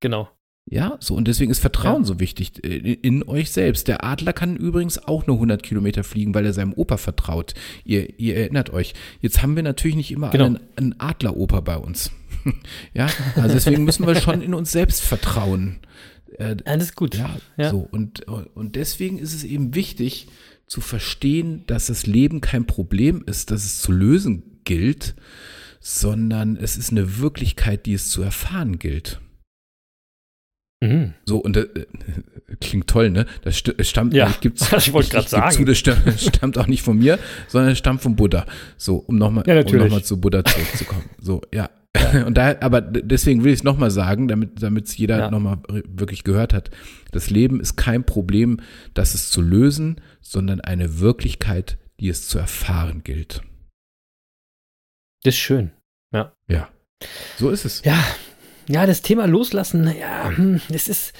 genau. Ja, so und deswegen ist Vertrauen Ja. so wichtig äh, in euch selbst. Der Adler kann übrigens auch nur 100 Kilometer fliegen, weil er seinem Opa vertraut. Ihr, ihr erinnert euch. Jetzt haben wir natürlich nicht immer Genau. einen, einen Adleroper bei uns. ja, also deswegen müssen wir schon in uns selbst vertrauen. Äh, Alles gut. ja, Ja. so und und deswegen ist es eben wichtig zu verstehen, dass das Leben kein Problem ist, dass es zu lösen gilt, sondern es ist eine Wirklichkeit, die es zu erfahren gilt. Mhm. So, und äh, klingt toll, ne? Das st stammt, Ja, ich gibt's, ich wollte grad geb sagen. Zu, das stammt, stammt auch nicht von mir, sondern es stammt vom Buddha. So, um nochmal Ja, um noch mal zu Buddha zurückzukommen. So, ja. Und da, aber deswegen will ich es nochmal sagen, damit damit es jeder Ja. noch nochmal wirklich gehört hat. Das Leben ist kein Problem, das es zu lösen, sondern eine Wirklichkeit, die es zu erfahren gilt. Das ist schön. Ja. So ist es. Ja, ja, das Thema Loslassen, ja, hm, es ist,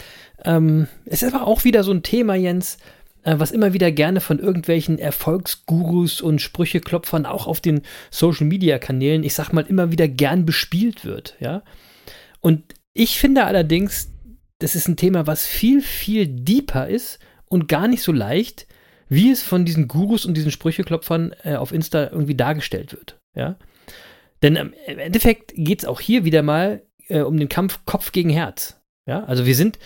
ähm, es ist aber auch wieder so ein Thema, Jens, äh, was immer wieder gerne von irgendwelchen Erfolgsgurus und Sprücheklopfern auch auf den Social Media Kanälen, ich sag mal, immer wieder gern bespielt wird, ja. Und ich finde allerdings, das ist ein Thema, was viel, viel deeper ist und gar nicht so leicht, wie es von diesen Gurus und diesen Sprücheklopfern äh, auf Insta irgendwie dargestellt wird, ja. Denn im Endeffekt geht es auch hier wieder mal äh, um den Kampf Kopf gegen Herz. Ja, also wir sind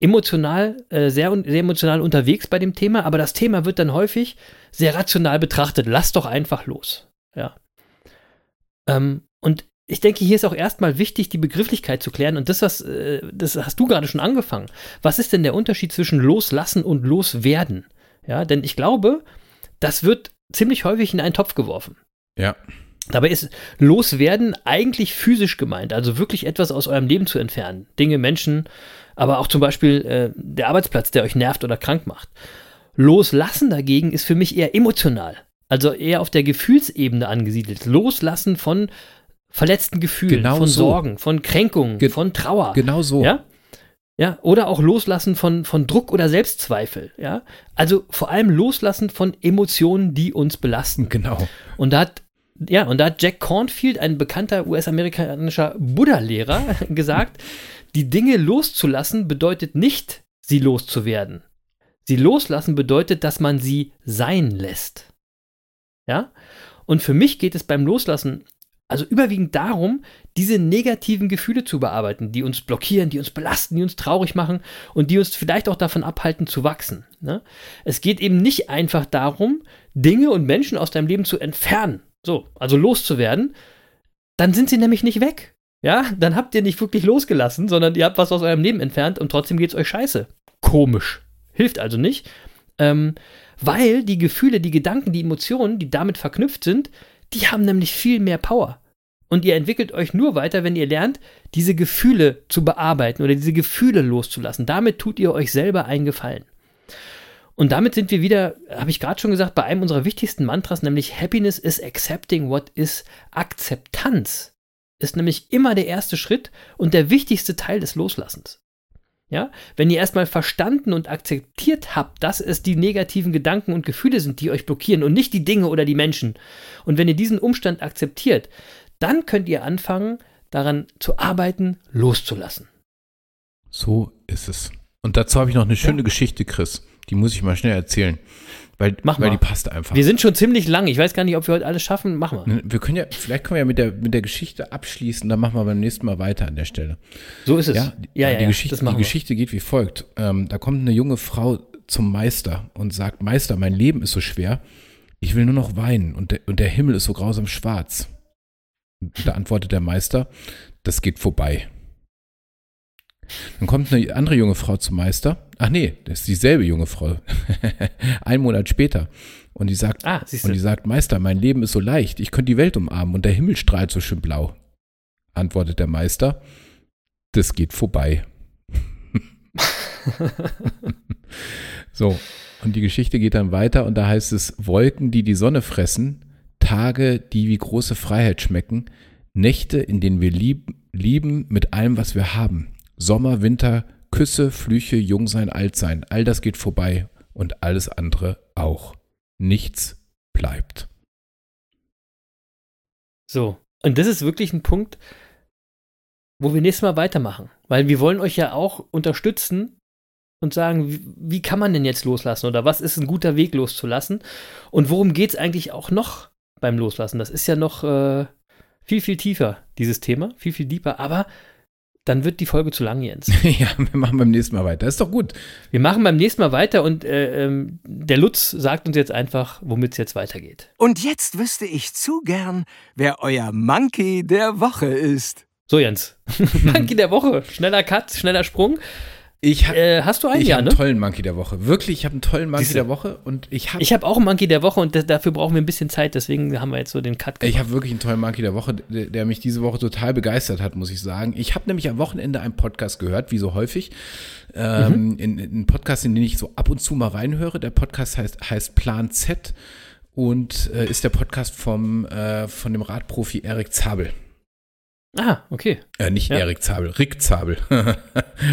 emotional, äh, sehr, sehr emotional unterwegs bei dem Thema, aber das Thema wird dann häufig sehr rational betrachtet. Lass doch einfach los. Ja. Ähm, und ich denke, hier ist auch erstmal wichtig, die Begrifflichkeit zu klären. Und das, was, äh, das hast du gerade schon angefangen. Was ist denn der Unterschied zwischen loslassen und loswerden? Ja, denn ich glaube, das wird ziemlich häufig in einen Topf geworfen. Ja. Dabei ist loswerden eigentlich physisch gemeint, also wirklich etwas aus eurem Leben zu entfernen. Dinge, Menschen, aber auch zum Beispiel äh, der Arbeitsplatz, der euch nervt oder krank macht. Loslassen dagegen ist für mich eher emotional, also eher auf der Gefühlsebene angesiedelt. Loslassen von verletzten Gefühlen, Genau von so. Sorgen, von Kränkungen, Ge- von Trauer. Genau so. Ja? Ja, oder auch loslassen von, von Druck oder Selbstzweifel. Ja, also vor allem loslassen von Emotionen, die uns belasten. Genau. Und da hat, ja, und da hat Jack Cornfield, ein bekannter US-amerikanischer Buddha-Lehrer, gesagt, die Dinge loszulassen bedeutet nicht, sie loszuwerden. Sie loslassen bedeutet, dass man sie sein lässt. Ja? Und für mich geht es beim Loslassen Also überwiegend darum, diese negativen Gefühle zu bearbeiten, die uns blockieren, die uns belasten, die uns traurig machen und die uns vielleicht auch davon abhalten zu wachsen. Ne? Es geht eben nicht einfach darum, Dinge und Menschen aus deinem Leben zu entfernen, so, also loszuwerden. Dann sind sie nämlich nicht weg. Ja, dann habt ihr nicht wirklich losgelassen, sondern ihr habt was aus eurem Leben entfernt und trotzdem geht es euch scheiße. Komisch. Hilft also nicht. Ähm, weil die Gefühle, die Gedanken, die Emotionen, die damit verknüpft sind, die haben nämlich viel mehr Power. Und ihr entwickelt euch nur weiter, wenn ihr lernt, diese Gefühle zu bearbeiten oder diese Gefühle loszulassen. Damit tut ihr euch selber einen Gefallen. Und damit sind wir wieder, habe ich gerade schon gesagt, bei einem unserer wichtigsten Mantras, nämlich Happiness is accepting what is Akzeptanz. Ist nämlich immer der erste Schritt und der wichtigste Teil des Loslassens. Ja, wenn ihr erstmal verstanden und akzeptiert habt, dass es die negativen Gedanken und Gefühle sind, die euch blockieren und nicht die Dinge oder die Menschen. Und wenn ihr diesen Umstand akzeptiert, dann könnt ihr anfangen, daran zu arbeiten, loszulassen. So ist es. Und dazu habe ich noch eine schöne ja. Geschichte, Chris. Die muss ich mal schnell erzählen. Weil, Mach weil mal. die passt einfach. Wir sind schon ziemlich lang. Ich weiß gar nicht, ob wir heute alles schaffen. Machen wir. Ne, wir können ja, vielleicht können wir ja mit der, mit der Geschichte abschließen, dann machen wir beim nächsten Mal weiter an der Stelle. So ist es. Ja, die, ja, ja, die, Geschichte, die Geschichte geht wie folgt. Ähm, da kommt eine junge Frau zum Meister und sagt, Meister, mein Leben ist so schwer, ich will nur noch weinen und der, und der Himmel ist so grausam schwarz. Und da antwortet der Meister, das geht vorbei. Dann kommt eine andere junge Frau zum Meister. Ach nee, das ist dieselbe junge Frau. Ein Monat später. Und die sagt, ah, und die sagt, Meister, mein Leben ist so leicht, ich könnte die Welt umarmen und der Himmel strahlt so schön blau. Antwortet der Meister, das geht vorbei. so, und die Geschichte geht dann weiter und da heißt es, Wolken, die die Sonne fressen, Tage, die wie große Freiheit schmecken, Nächte, in denen wir lieb, lieben mit allem, was wir haben. Sommer, Winter, Küsse, Flüche, Jungsein, Altsein, all das geht vorbei und alles andere auch. Nichts bleibt. So, und das ist wirklich ein Punkt, wo wir nächstes Mal weitermachen, weil wir wollen euch ja auch unterstützen und sagen, wie, wie kann man denn jetzt loslassen oder was ist ein guter Weg loszulassen und worum geht es eigentlich auch noch beim Loslassen? Das ist ja noch äh, viel, viel tiefer, dieses Thema, viel, viel deeper, aber dann wird die Folge zu lang, Jens. ja, wir machen beim nächsten Mal weiter. ist doch gut. Wir machen beim nächsten Mal weiter und äh, ähm, der Lutz sagt uns jetzt einfach, womit es jetzt weitergeht. Und jetzt wüsste ich zu gern, wer euer Monkey der Woche ist. So, Jens. Monkey der Woche. Schneller Cut, schneller Sprung. Ich hab, äh, hast du einen, ich ja, hab ne? einen tollen Monkey der Woche. Wirklich, ich habe einen tollen Monkey Siehste. der Woche und ich habe Ich habe auch einen Monkey der Woche und das, dafür brauchen wir ein bisschen Zeit, deswegen haben wir jetzt so den Cut gemacht. Ich habe wirklich einen tollen Monkey der Woche, der, der, mich diese Woche total begeistert hat, muss ich sagen. Ich habe nämlich am Wochenende einen Podcast gehört, wie so häufig. Ähm, Mhm. in, in einen Podcast, in den ich so ab und zu mal reinhöre. Der Podcast heißt, heißt Plan Z und äh, ist der Podcast vom, äh, von dem Radprofi Erik Zabel. Ah, okay. Äh, nicht Ja. Erik Zabel, Rick Zabel.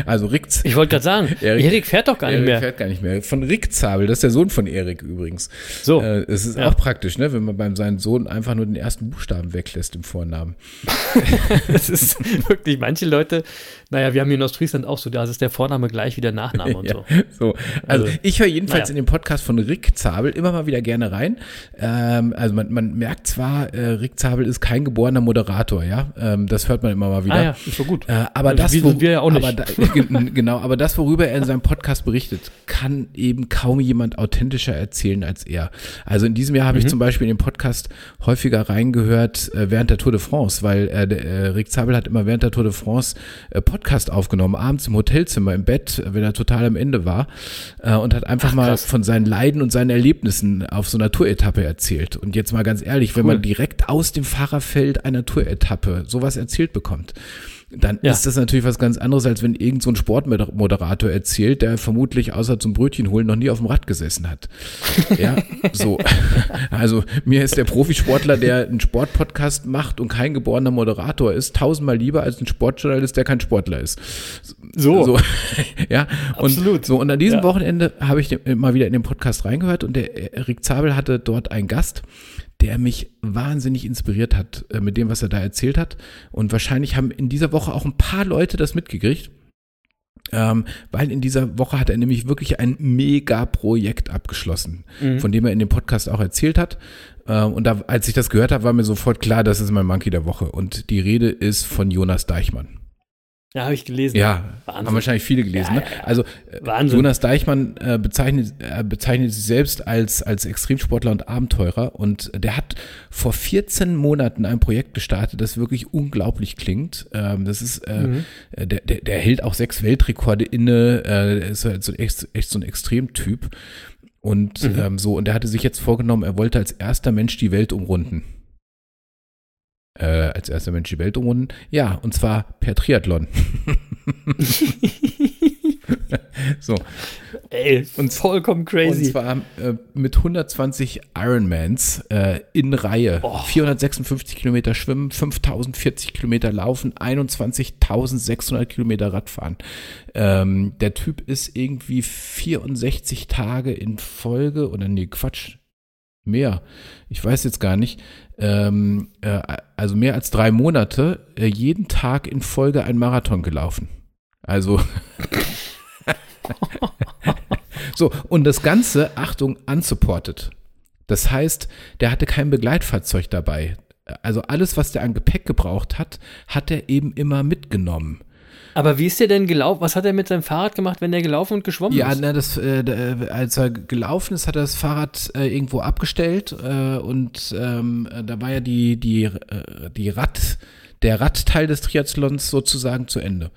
also Rick Z- Ich wollte gerade sagen, Erik- Erik, fährt doch gar nicht Erik mehr. fährt gar nicht mehr. Von Rick Zabel, das ist der Sohn von Erik übrigens. So. Äh, es ist Ja. auch praktisch, ne, wenn man beim seinen Sohn einfach nur den ersten Buchstaben weglässt im Vornamen. Das ist wirklich, manche Leute, naja, wir haben hier in Ostfriesland auch so, da ist der Vorname gleich wie der Nachname und so. so. Also, Also, ich höre jedenfalls naja. in den Podcast von Rick Zabel immer mal wieder gerne rein. Ähm, also man, man merkt zwar, äh, Rick Zabel ist kein geborener Moderator, ja. Ähm, das hört man immer mal wieder. Ah ja, ist so gut. Äh, aber Also das, wir sind wir ja auch nicht. Aber da, ge- genau, aber das, worüber er in seinem Podcast berichtet, kann eben kaum jemand authentischer erzählen als er. Also in diesem Jahr habe ich Mhm. zum Beispiel in den Podcast häufiger reingehört äh, während der Tour de France, weil äh, äh, Rick Zabel hat immer während der Tour de France äh, Podcast aufgenommen, abends im Hotelzimmer, im Bett, wenn er total am Ende war äh, und hat einfach Ach, mal von seinen Leiden und seinen Erlebnissen auf so einer Touretappe erzählt. Und jetzt mal ganz ehrlich, wenn Cool. man direkt aus dem Fahrerfeld einer Touretappe sowas erzählt bekommt, dann Ja. ist das natürlich was ganz anderes, als wenn irgend so ein Sportmoderator erzählt, der vermutlich außer zum Brötchen holen noch nie auf dem Rad gesessen hat. Ja, so. Also mir ist der Profisportler, der einen Sportpodcast macht und kein geborener Moderator ist, tausendmal lieber als ein Sportjournalist, der kein Sportler ist. So. So, ja, und Absolut. so und an diesem Ja. Wochenende habe ich mal wieder in den Podcast reingehört und der Erik Zabel hatte dort einen Gast, der mich wahnsinnig inspiriert hat äh, mit dem, was er da erzählt hat. Und wahrscheinlich haben in dieser Woche auch ein paar Leute das mitgekriegt. ähm, weil in dieser Woche hat er nämlich wirklich ein Mega-Projekt abgeschlossen, Mhm. von dem er in dem Podcast auch erzählt hat. Ähm, und da, als ich das gehört habe, war mir sofort klar, das ist mein Monkey der Woche. Und die Rede ist von Jonas Deichmann. Ja, habe ich gelesen. Ja, Wahnsinn. haben wahrscheinlich viele gelesen. Ja, ne? ja. Also äh, Wahnsinn. Jonas Deichmann äh, bezeichnet, äh, bezeichnet sich selbst als, als Extremsportler und Abenteurer und der hat vor 14 Monaten ein Projekt gestartet, das wirklich unglaublich klingt. Ähm, das ist, äh, Mhm. äh, der, der, der hält auch sechs Weltrekorde inne, äh, ist halt so echt, echt so ein Extremtyp. Und Mhm. ähm, so, und er hatte sich jetzt vorgenommen, er wollte als erster Mensch die Welt umrunden. Äh, als erster Mensch die Welt umrunden. Ja, und zwar per Triathlon. so. Ey, Und- vollkommen Und crazy. zwar äh, mit 120 Ironmans äh, in Reihe. 456 Kilometer schwimmen, 5040 Kilometer laufen, 21.600 Kilometer Radfahren. Ähm, der Typ ist irgendwie 64 Tage in Folge, oder nee, Quatsch, mehr. Ich weiß jetzt gar nicht. Ähm, äh, also mehr als drei Monate, äh, jeden Tag in Folge ein Marathon gelaufen. Also. so, und das Ganze, Achtung, unsupported. Das heißt, der hatte kein Begleitfahrzeug dabei. Also alles, was der an Gepäck gebraucht hat, hat er eben immer mitgenommen. Aber wie ist der denn gelaufen? Was hat er mit seinem Fahrrad gemacht, wenn der gelaufen und geschwommen Ja, ist? das, äh, äh, als er gelaufen ist, hat er das Fahrrad äh, irgendwo abgestellt äh, und ähm, äh, da war ja die, die, äh, die Rad, der Radteil des Triathlons sozusagen zu Ende.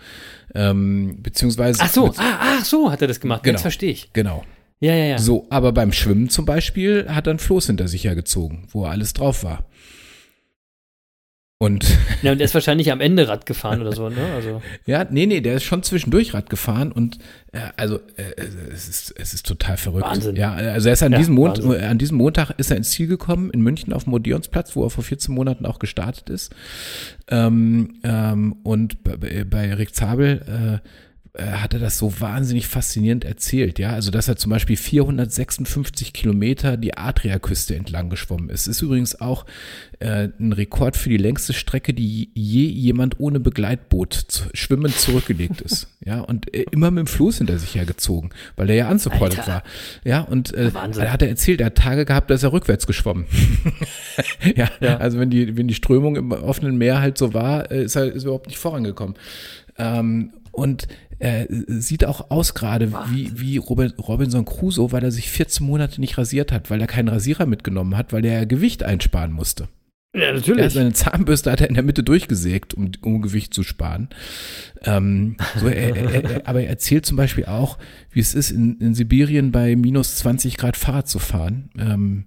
Ähm, beziehungsweise. Ach so, ah, ach so hat er das gemacht. Genau. Jetzt verstehe ich. Genau. Ja, ja, ja. So, aber beim Schwimmen zum Beispiel hat er ein Floß hinter sich hergezogen, wo alles drauf war. Und ja. Und er ist wahrscheinlich am Ende Rad gefahren oder so, ne? Also, ja, nee, nee, der ist schon zwischendurch Rad gefahren und äh, also äh, es, ist, es ist total verrückt. Wahnsinn. Ja, also er ist an, Ja, diesem Mond, Wahnsinn. an diesem Montag ist er ins Ziel gekommen in München auf dem Odeonsplatz, wo er vor 14 Monaten auch gestartet ist. Ähm, ähm, und bei, bei- bei Rick Zabel äh, äh, hat er das so wahnsinnig faszinierend erzählt, ja. Also, dass er zum Beispiel 456 Kilometer die Adriaküste entlang geschwommen ist. Ist übrigens auch äh, ein Rekord für die längste Strecke, die je jemand ohne Begleitboot zu, schwimmend zurückgelegt ist. Ja, und äh, immer mit dem Floß hinter sich hergezogen, weil er ja unsupported war. Ja, und äh, Wahnsinn. hat er erzählt, er hat Tage gehabt, da ist er rückwärts geschwommen. ja, Ja. also wenn die, wenn die Strömung im offenen Meer halt so war, äh, ist er ist er überhaupt nicht vorangekommen. Ähm, und äh, sieht auch aus gerade wie, wie Robin, Robinson Crusoe, weil er sich 14 Monate nicht rasiert hat, weil er keinen Rasierer mitgenommen hat, weil er Gewicht einsparen musste. ja, Er natürlich. seine Zahnbürste hat er in der Mitte durchgesägt, um, um Gewicht zu sparen. Ähm, so, er, er, er, aber er erzählt zum Beispiel auch, wie es ist, in, in Sibirien bei minus 20 Grad Fahrrad zu fahren. Ähm,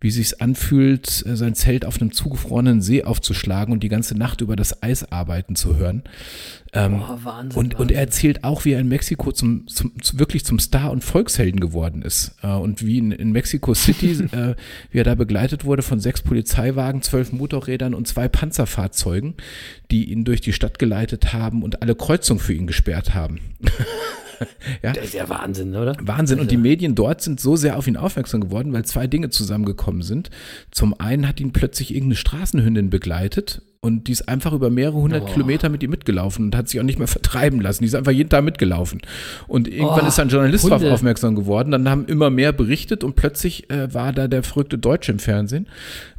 wie sich's anfühlt, äh, sein Zelt auf einem zugefrorenen See aufzuschlagen und die ganze Nacht über das Eis arbeiten zu hören. Ähm, Boah, Wahnsinn. und, und er erzählt auch, wie er in Mexiko zum, zum, zu, wirklich zum Star und Volkshelden geworden ist. Äh, und wie in, in Mexico City, äh, wie er da begleitet wurde von sechs Polizeiwagen, zwölf Motorrädern und zwei Panzerfahrzeugen, die ihn durch die Stadt geleitet haben und alle Kreuzungen für ihn gesperrt haben. ja, Das ist ja Wahnsinn, oder? Wahnsinn. Und die Medien dort sind so sehr auf ihn aufmerksam geworden, weil zwei Dinge zusammengekommen sind. Zum einen hat ihn plötzlich irgendeine Straßenhündin begleitet und die ist einfach über mehrere hundert Boah. Kilometer mit ihm mitgelaufen und hat sich auch nicht mehr vertreiben lassen. Die ist einfach jeden Tag mitgelaufen. Und irgendwann Oh, ist ein Journalist darauf aufmerksam geworden. Dann haben immer mehr berichtet und plötzlich äh, war da der verrückte Deutsche im Fernsehen.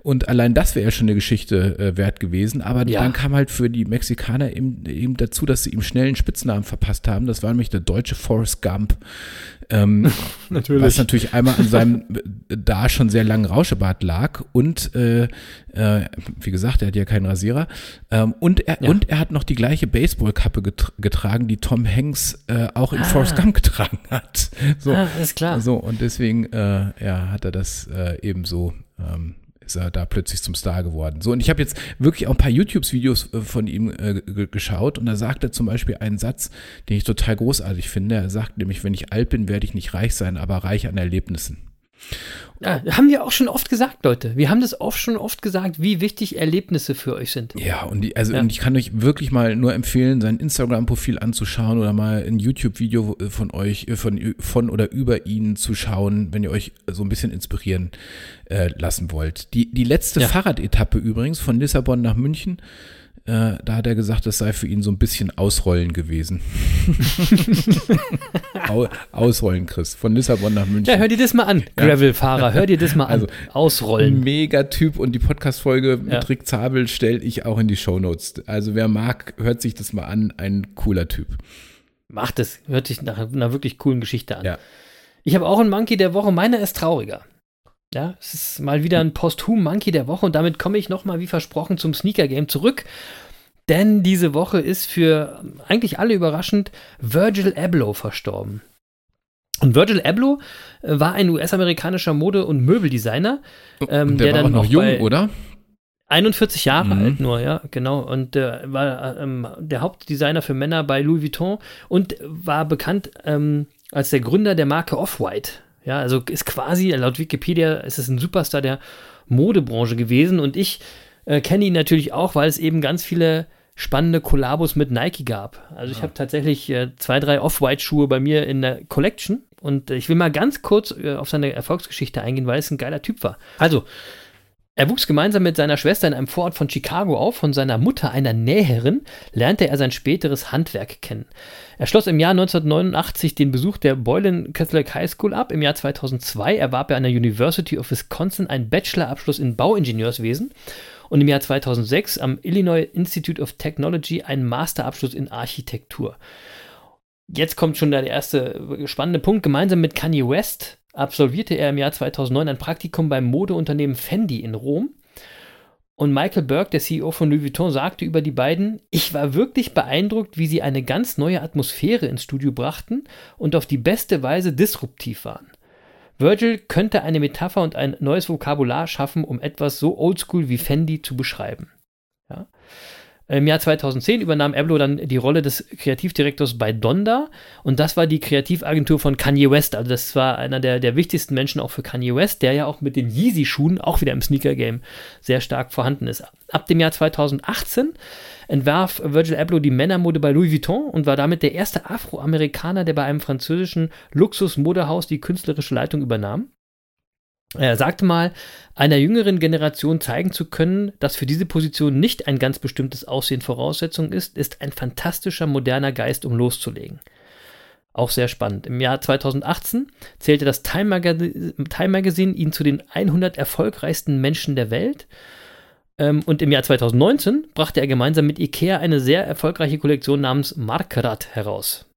Und allein das wäre ja schon eine Geschichte äh, wert gewesen. Aber Ja. dann kam halt für die Mexikaner eben, eben dazu, dass sie ihm schnell einen Spitznamen verpasst haben. Das war nämlich der deutsche Forrest Gump. Ähm, Natürlich. Was natürlich einmal an seinem äh, da schon sehr langen Rauschebart lag und äh, äh, wie gesagt, er hat ja keinen Rasierer. Ähm, und, er, Ja. und er hat noch die gleiche Baseballkappe getr getragen, die Tom Hanks äh, auch in Ah. Forrest Gump getragen hat. So, Ah, ist klar. so und deswegen äh, ja, hat er das äh, ebenso ähm, ist er da plötzlich zum Star geworden. So, und ich habe jetzt wirklich auch ein paar YouTube-Videos äh, von ihm äh, ge- geschaut und da sagt er zum Beispiel einen Satz, den ich total großartig finde. Er sagt nämlich, wenn ich alt bin, werde ich nicht reich sein, aber reich an Erlebnissen. Ja, haben wir auch schon oft gesagt, Leute. Wir haben das auch schon oft gesagt, wie wichtig Erlebnisse für euch sind. Ja, und die, also Ja. und ich kann euch wirklich mal nur empfehlen, sein Instagram-Profil anzuschauen oder mal ein YouTube-Video äh, von euch, äh, von, von oder über ihn zu schauen, wenn ihr euch so ein bisschen inspirieren äh, lassen wollt. Die, die letzte Ja. Fahrradetappe übrigens von Lissabon nach München Äh, da hat er gesagt, es sei für ihn so ein bisschen Ausrollen gewesen. Au, ausrollen, Chris, von Lissabon nach München. Ja, hör dir das mal an, Gravel-Fahrer, hör dir das mal an. Also, Ausrollen. Mega Typ und die Podcast-Folge Ja. mit Rick Zabel stelle ich auch in die Shownotes. Also wer mag, hört sich das mal an. Ein cooler Typ. Macht es, hört sich nach einer wirklich coolen Geschichte an. Ja. Ich habe auch einen Monkey der Woche, meiner ist trauriger. Ja, es ist mal wieder ein posthum Monkey der Woche und damit komme ich nochmal wie versprochen zum Sneaker Game zurück. Denn diese Woche ist für eigentlich alle überraschend Virgil Abloh verstorben. Und Virgil Abloh äh, war ein US-amerikanischer Mode- und Möbeldesigner. Ähm, der, der war dann auch noch jung, oder? 41 Jahre Mhm. alt nur, ja, genau. Und äh, war ähm, der Hauptdesigner für Männer bei Louis Vuitton und war bekannt ähm, als der Gründer der Marke Off-White. Ja, also ist quasi, laut Wikipedia, ist es ein Superstar der Modebranche gewesen. Und ich äh, kenne ihn natürlich auch, weil es eben ganz viele spannende Kollabos mit Nike gab. Also ich habe tatsächlich äh, zwei, drei Off-White-Schuhe bei mir in der Collection. Und äh, ich will mal ganz kurz äh, auf seine Erfolgsgeschichte eingehen, weil es ein geiler Typ war. Also, er wuchs gemeinsam mit seiner Schwester in einem Vorort von Chicago auf. Von seiner Mutter, einer Näherin, lernte er sein späteres Handwerk kennen. Er schloss im Jahr 1989 den Besuch der Boylan Catholic High School ab. Im Jahr 2002 erwarb er an der University of Wisconsin einen Bachelorabschluss in Bauingenieurswesen und im Jahr 2006 am Illinois Institute of Technology einen Masterabschluss in Architektur. Jetzt kommt schon der erste spannende Punkt. Gemeinsam mit Kanye West absolvierte er im Jahr 2009 ein Praktikum beim Modeunternehmen Fendi in Rom. Und Michael Burke, der CEO von Louis Vuitton, sagte über die beiden, ich war wirklich beeindruckt, wie sie eine ganz neue Atmosphäre ins Studio brachten und auf die beste Weise disruptiv waren. Virgil könnte eine Metapher und ein neues Vokabular schaffen, um etwas so oldschool wie Fendi zu beschreiben. Ja. Im Jahr 2010 übernahm Abloh dann die Rolle des Kreativdirektors bei Donda und das war die Kreativagentur von Kanye West. Also das war einer der, der wichtigsten Menschen auch für Kanye West, der ja auch mit den Yeezy-Schuhen auch wieder im Sneaker-Game sehr stark vorhanden ist. Ab dem Jahr 2018 entwarf Virgil Abloh die Männermode bei Louis Vuitton und war damit der erste Afroamerikaner, der bei einem französischen Luxusmodehaus die künstlerische Leitung übernahm. Er sagte mal, einer jüngeren Generation zeigen zu können, dass für diese Position nicht ein ganz bestimmtes Aussehen Voraussetzung ist, ist ein fantastischer moderner Geist, um loszulegen. Auch sehr spannend. Im Jahr 2018 zählte das Time, Magazine, Time Magazine ihn zu den 100 erfolgreichsten Menschen der Welt. Ähm, Und im Jahr 2019 brachte er gemeinsam mit IKEA eine sehr erfolgreiche Kollektion namens Markrad heraus.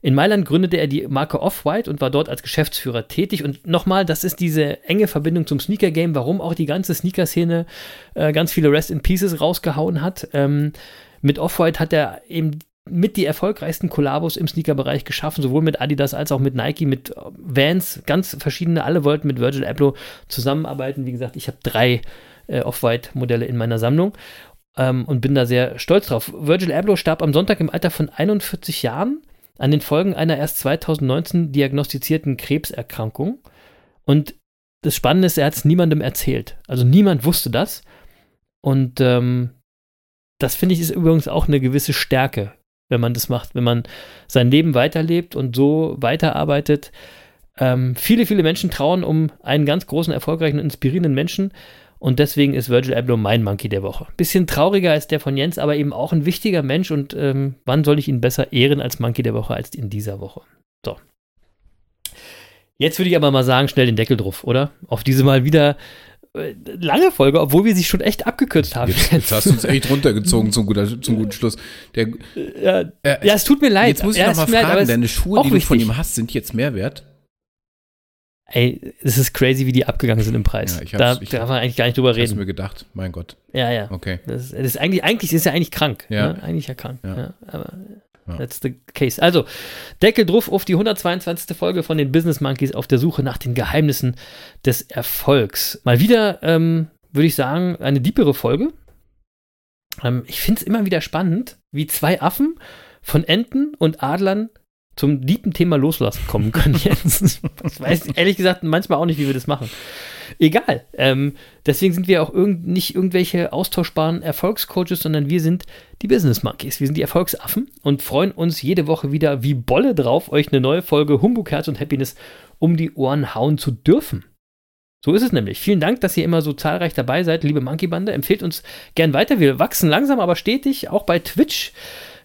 In Mailand gründete er die Marke Off-White und war dort als Geschäftsführer tätig. Und nochmal, das ist diese enge Verbindung zum Sneaker-Game, warum auch die ganze Sneaker-Szene äh, ganz viele Rest in Pieces rausgehauen hat. Ähm, mit Off-White hat er eben mit die erfolgreichsten Kollabos im Sneaker-Bereich geschaffen, sowohl mit Adidas als auch mit Nike, mit äh, Vans, ganz verschiedene. Alle wollten mit Virgil Abloh zusammenarbeiten. Wie gesagt, ich habe drei äh, Off-White-Modelle in meiner Sammlung ähm, und bin da sehr stolz drauf. Virgil Abloh starb am Sonntag im Alter von 41 Jahren an den Folgen einer erst 2019 diagnostizierten Krebserkrankung. Und das Spannende ist, er hat es niemandem erzählt. Also niemand wusste das. Und ähm, das finde ich ist übrigens auch eine gewisse Stärke, wenn man das macht, wenn man sein Leben weiterlebt und so weiterarbeitet. Ähm, viele, viele Menschen trauen um einen ganz großen, erfolgreichen und inspirierenden Menschen. Und deswegen ist Virgil Abloh mein Monkey der Woche. Bisschen trauriger als der von Jens, aber eben auch ein wichtiger Mensch. Und ähm, wann soll ich ihn besser ehren als Monkey der Woche als in dieser Woche? So. Jetzt würde ich aber mal sagen, schnell den Deckel drauf, oder? Auf diese mal wieder äh, lange Folge, obwohl wir sie schon echt abgekürzt haben. Jetzt, jetzt hast du uns echt runtergezogen zum, guter, zum guten Schluss. Der, ja, äh, ja, es tut mir leid. jetzt muss ich Ja, noch es mal tut mir leid, aber fragen, es- deine Schuhe, die du von wichtig. ihm hast, sind jetzt mehr wert? Ey, es ist crazy, wie die abgegangen sind im Preis. Ja, ich da ich- darf man eigentlich gar nicht drüber Ich hab's reden. mir gedacht, mein Gott. Ja, ja. Okay. Das ist, das ist eigentlich, eigentlich ist er eigentlich krank. Ja. Ne? Eigentlich ja krank. Ja. Ja. aber Ja. that's the case. Also, Deckel drauf auf die 122. Folge von den Business Monkeys auf der Suche nach den Geheimnissen des Erfolgs. Mal wieder, ähm, würde ich sagen, eine diepere Folge. Ähm, ich finde es immer wieder spannend, wie zwei Affen von Enten und Adlern zum deepen Thema Loslassen kommen können jetzt. Ich weiß ehrlich gesagt manchmal auch nicht, wie wir das machen. Egal. Ähm, deswegen sind wir auch irgend, nicht irgendwelche austauschbaren Erfolgscoaches, sondern wir sind die Business Monkeys. Wir sind die Erfolgsaffen und freuen uns jede Woche wieder wie Bolle drauf, euch eine neue Folge Humbug, Herz und Happiness um die Ohren hauen zu dürfen. So ist es nämlich. Vielen Dank, dass ihr immer so zahlreich dabei seid, liebe Monkey Bande. Empfehlt uns gern weiter. Wir wachsen langsam, aber stetig, auch bei Twitch.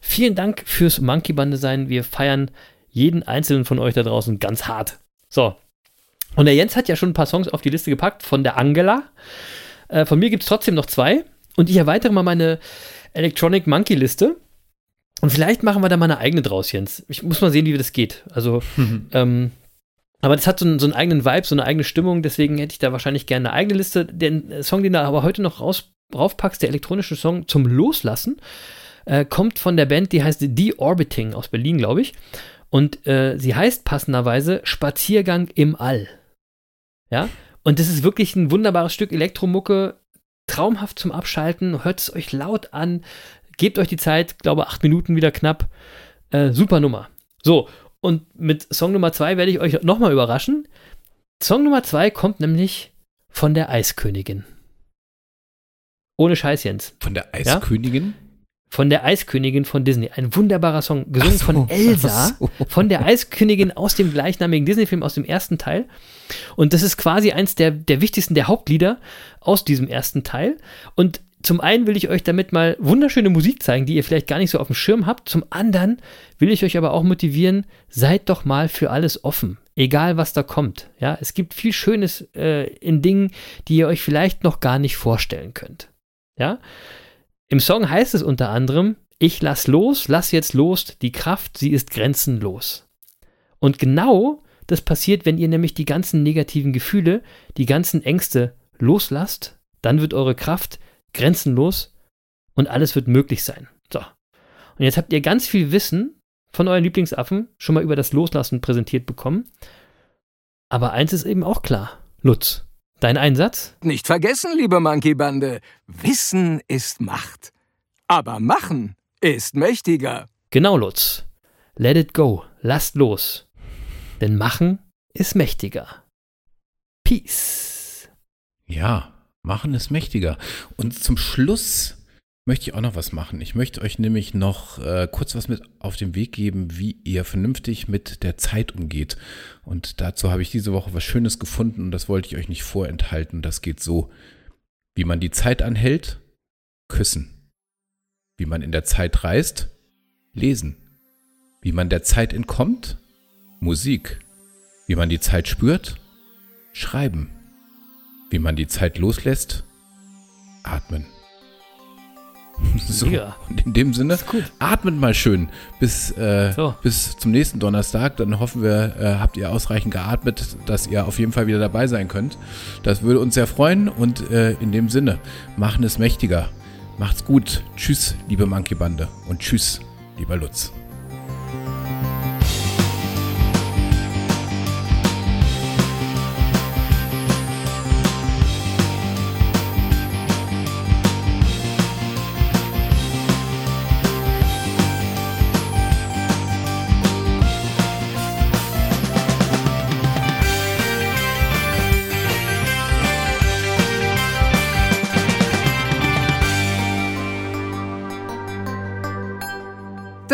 Vielen Dank fürs Monkey Bande sein. Wir feiern jeden einzelnen von euch da draußen ganz hart. So. Und der Jens hat ja schon ein paar Songs auf die Liste gepackt von der Angela. Äh, von mir gibt es trotzdem noch zwei. Und ich erweitere mal meine Electronic Monkey Liste. Und vielleicht machen wir da mal eine eigene draus, Jens. Ich muss mal sehen, wie das geht. Also, ähm, aber das hat so einen, so einen, eigenen Vibe, so eine eigene Stimmung, deswegen hätte ich da wahrscheinlich gerne eine eigene Liste. Den Song, den du aber heute noch raus, raufpackst, der elektronische Song zum Loslassen, äh, kommt von der Band, die heißt Deorbiting aus Berlin, glaube ich. Und äh, sie heißt passenderweise Spaziergang im All. Ja, und das ist wirklich ein wunderbares Stück Elektromucke, traumhaft zum Abschalten. Hört es euch laut an, gebt euch die Zeit, glaube acht Minuten wieder knapp. Äh, super Nummer. So, und mit Song Nummer zwei werde ich euch nochmal überraschen. Song Nummer zwei kommt nämlich von der Eiskönigin. Ohne Scheiß, Jens. Von der Eiskönigin? Ja? Von der Eiskönigin von Disney. Ein wunderbarer Song, gesungen so, von Elsa, so. von der Eiskönigin aus dem gleichnamigen Disney-Film, aus dem ersten Teil. Und das ist quasi eins der, der wichtigsten, der Hauptlieder aus diesem ersten Teil. Und zum einen will ich euch damit mal wunderschöne Musik zeigen, die ihr vielleicht gar nicht so auf dem Schirm habt. Zum anderen will ich euch aber auch motivieren, seid doch mal für alles offen. Egal was da kommt. Ja, es gibt viel Schönes äh, in Dingen, die ihr euch vielleicht noch gar nicht vorstellen könnt. Ja, im Song heißt es unter anderem, ich lass los, lass jetzt los, die Kraft, sie ist grenzenlos. Und genau das passiert, wenn ihr nämlich die ganzen negativen Gefühle, die ganzen Ängste loslasst, dann wird eure Kraft grenzenlos und alles wird möglich sein. So. Und jetzt habt ihr ganz viel Wissen von euren Lieblingsaffen schon mal über das Loslassen präsentiert bekommen. Aber eins ist eben auch klar. Lutz, dein Einsatz? Nicht vergessen, liebe Monkey-Bande. Wissen ist Macht. Aber machen ist mächtiger. Genau, Lutz. Let it go. Lasst los. Denn machen ist mächtiger. Peace. Ja, Machen ist mächtiger. Und zum Schluss möchte ich auch noch was machen. Ich möchte euch nämlich noch äh, kurz was mit auf den Weg geben, wie ihr vernünftig mit der Zeit umgeht. Und dazu habe ich diese Woche was Schönes gefunden und das wollte ich euch nicht vorenthalten. Das geht so, wie man die Zeit anhält, küssen. Wie man in der Zeit reist, lesen. Wie man der Zeit entkommt, Musik. Wie man die Zeit spürt, schreiben. Wie man die Zeit loslässt? Atmen. So, ja. und in dem Sinne, atmet mal schön bis, äh, so. bis zum nächsten Donnerstag. Dann hoffen wir, äh, habt ihr ausreichend geatmet, dass ihr auf jeden Fall wieder dabei sein könnt. Das würde uns sehr freuen und äh, in dem Sinne, machen es mächtiger. Macht's gut. Tschüss, liebe Monkey Bande und tschüss, lieber Lutz.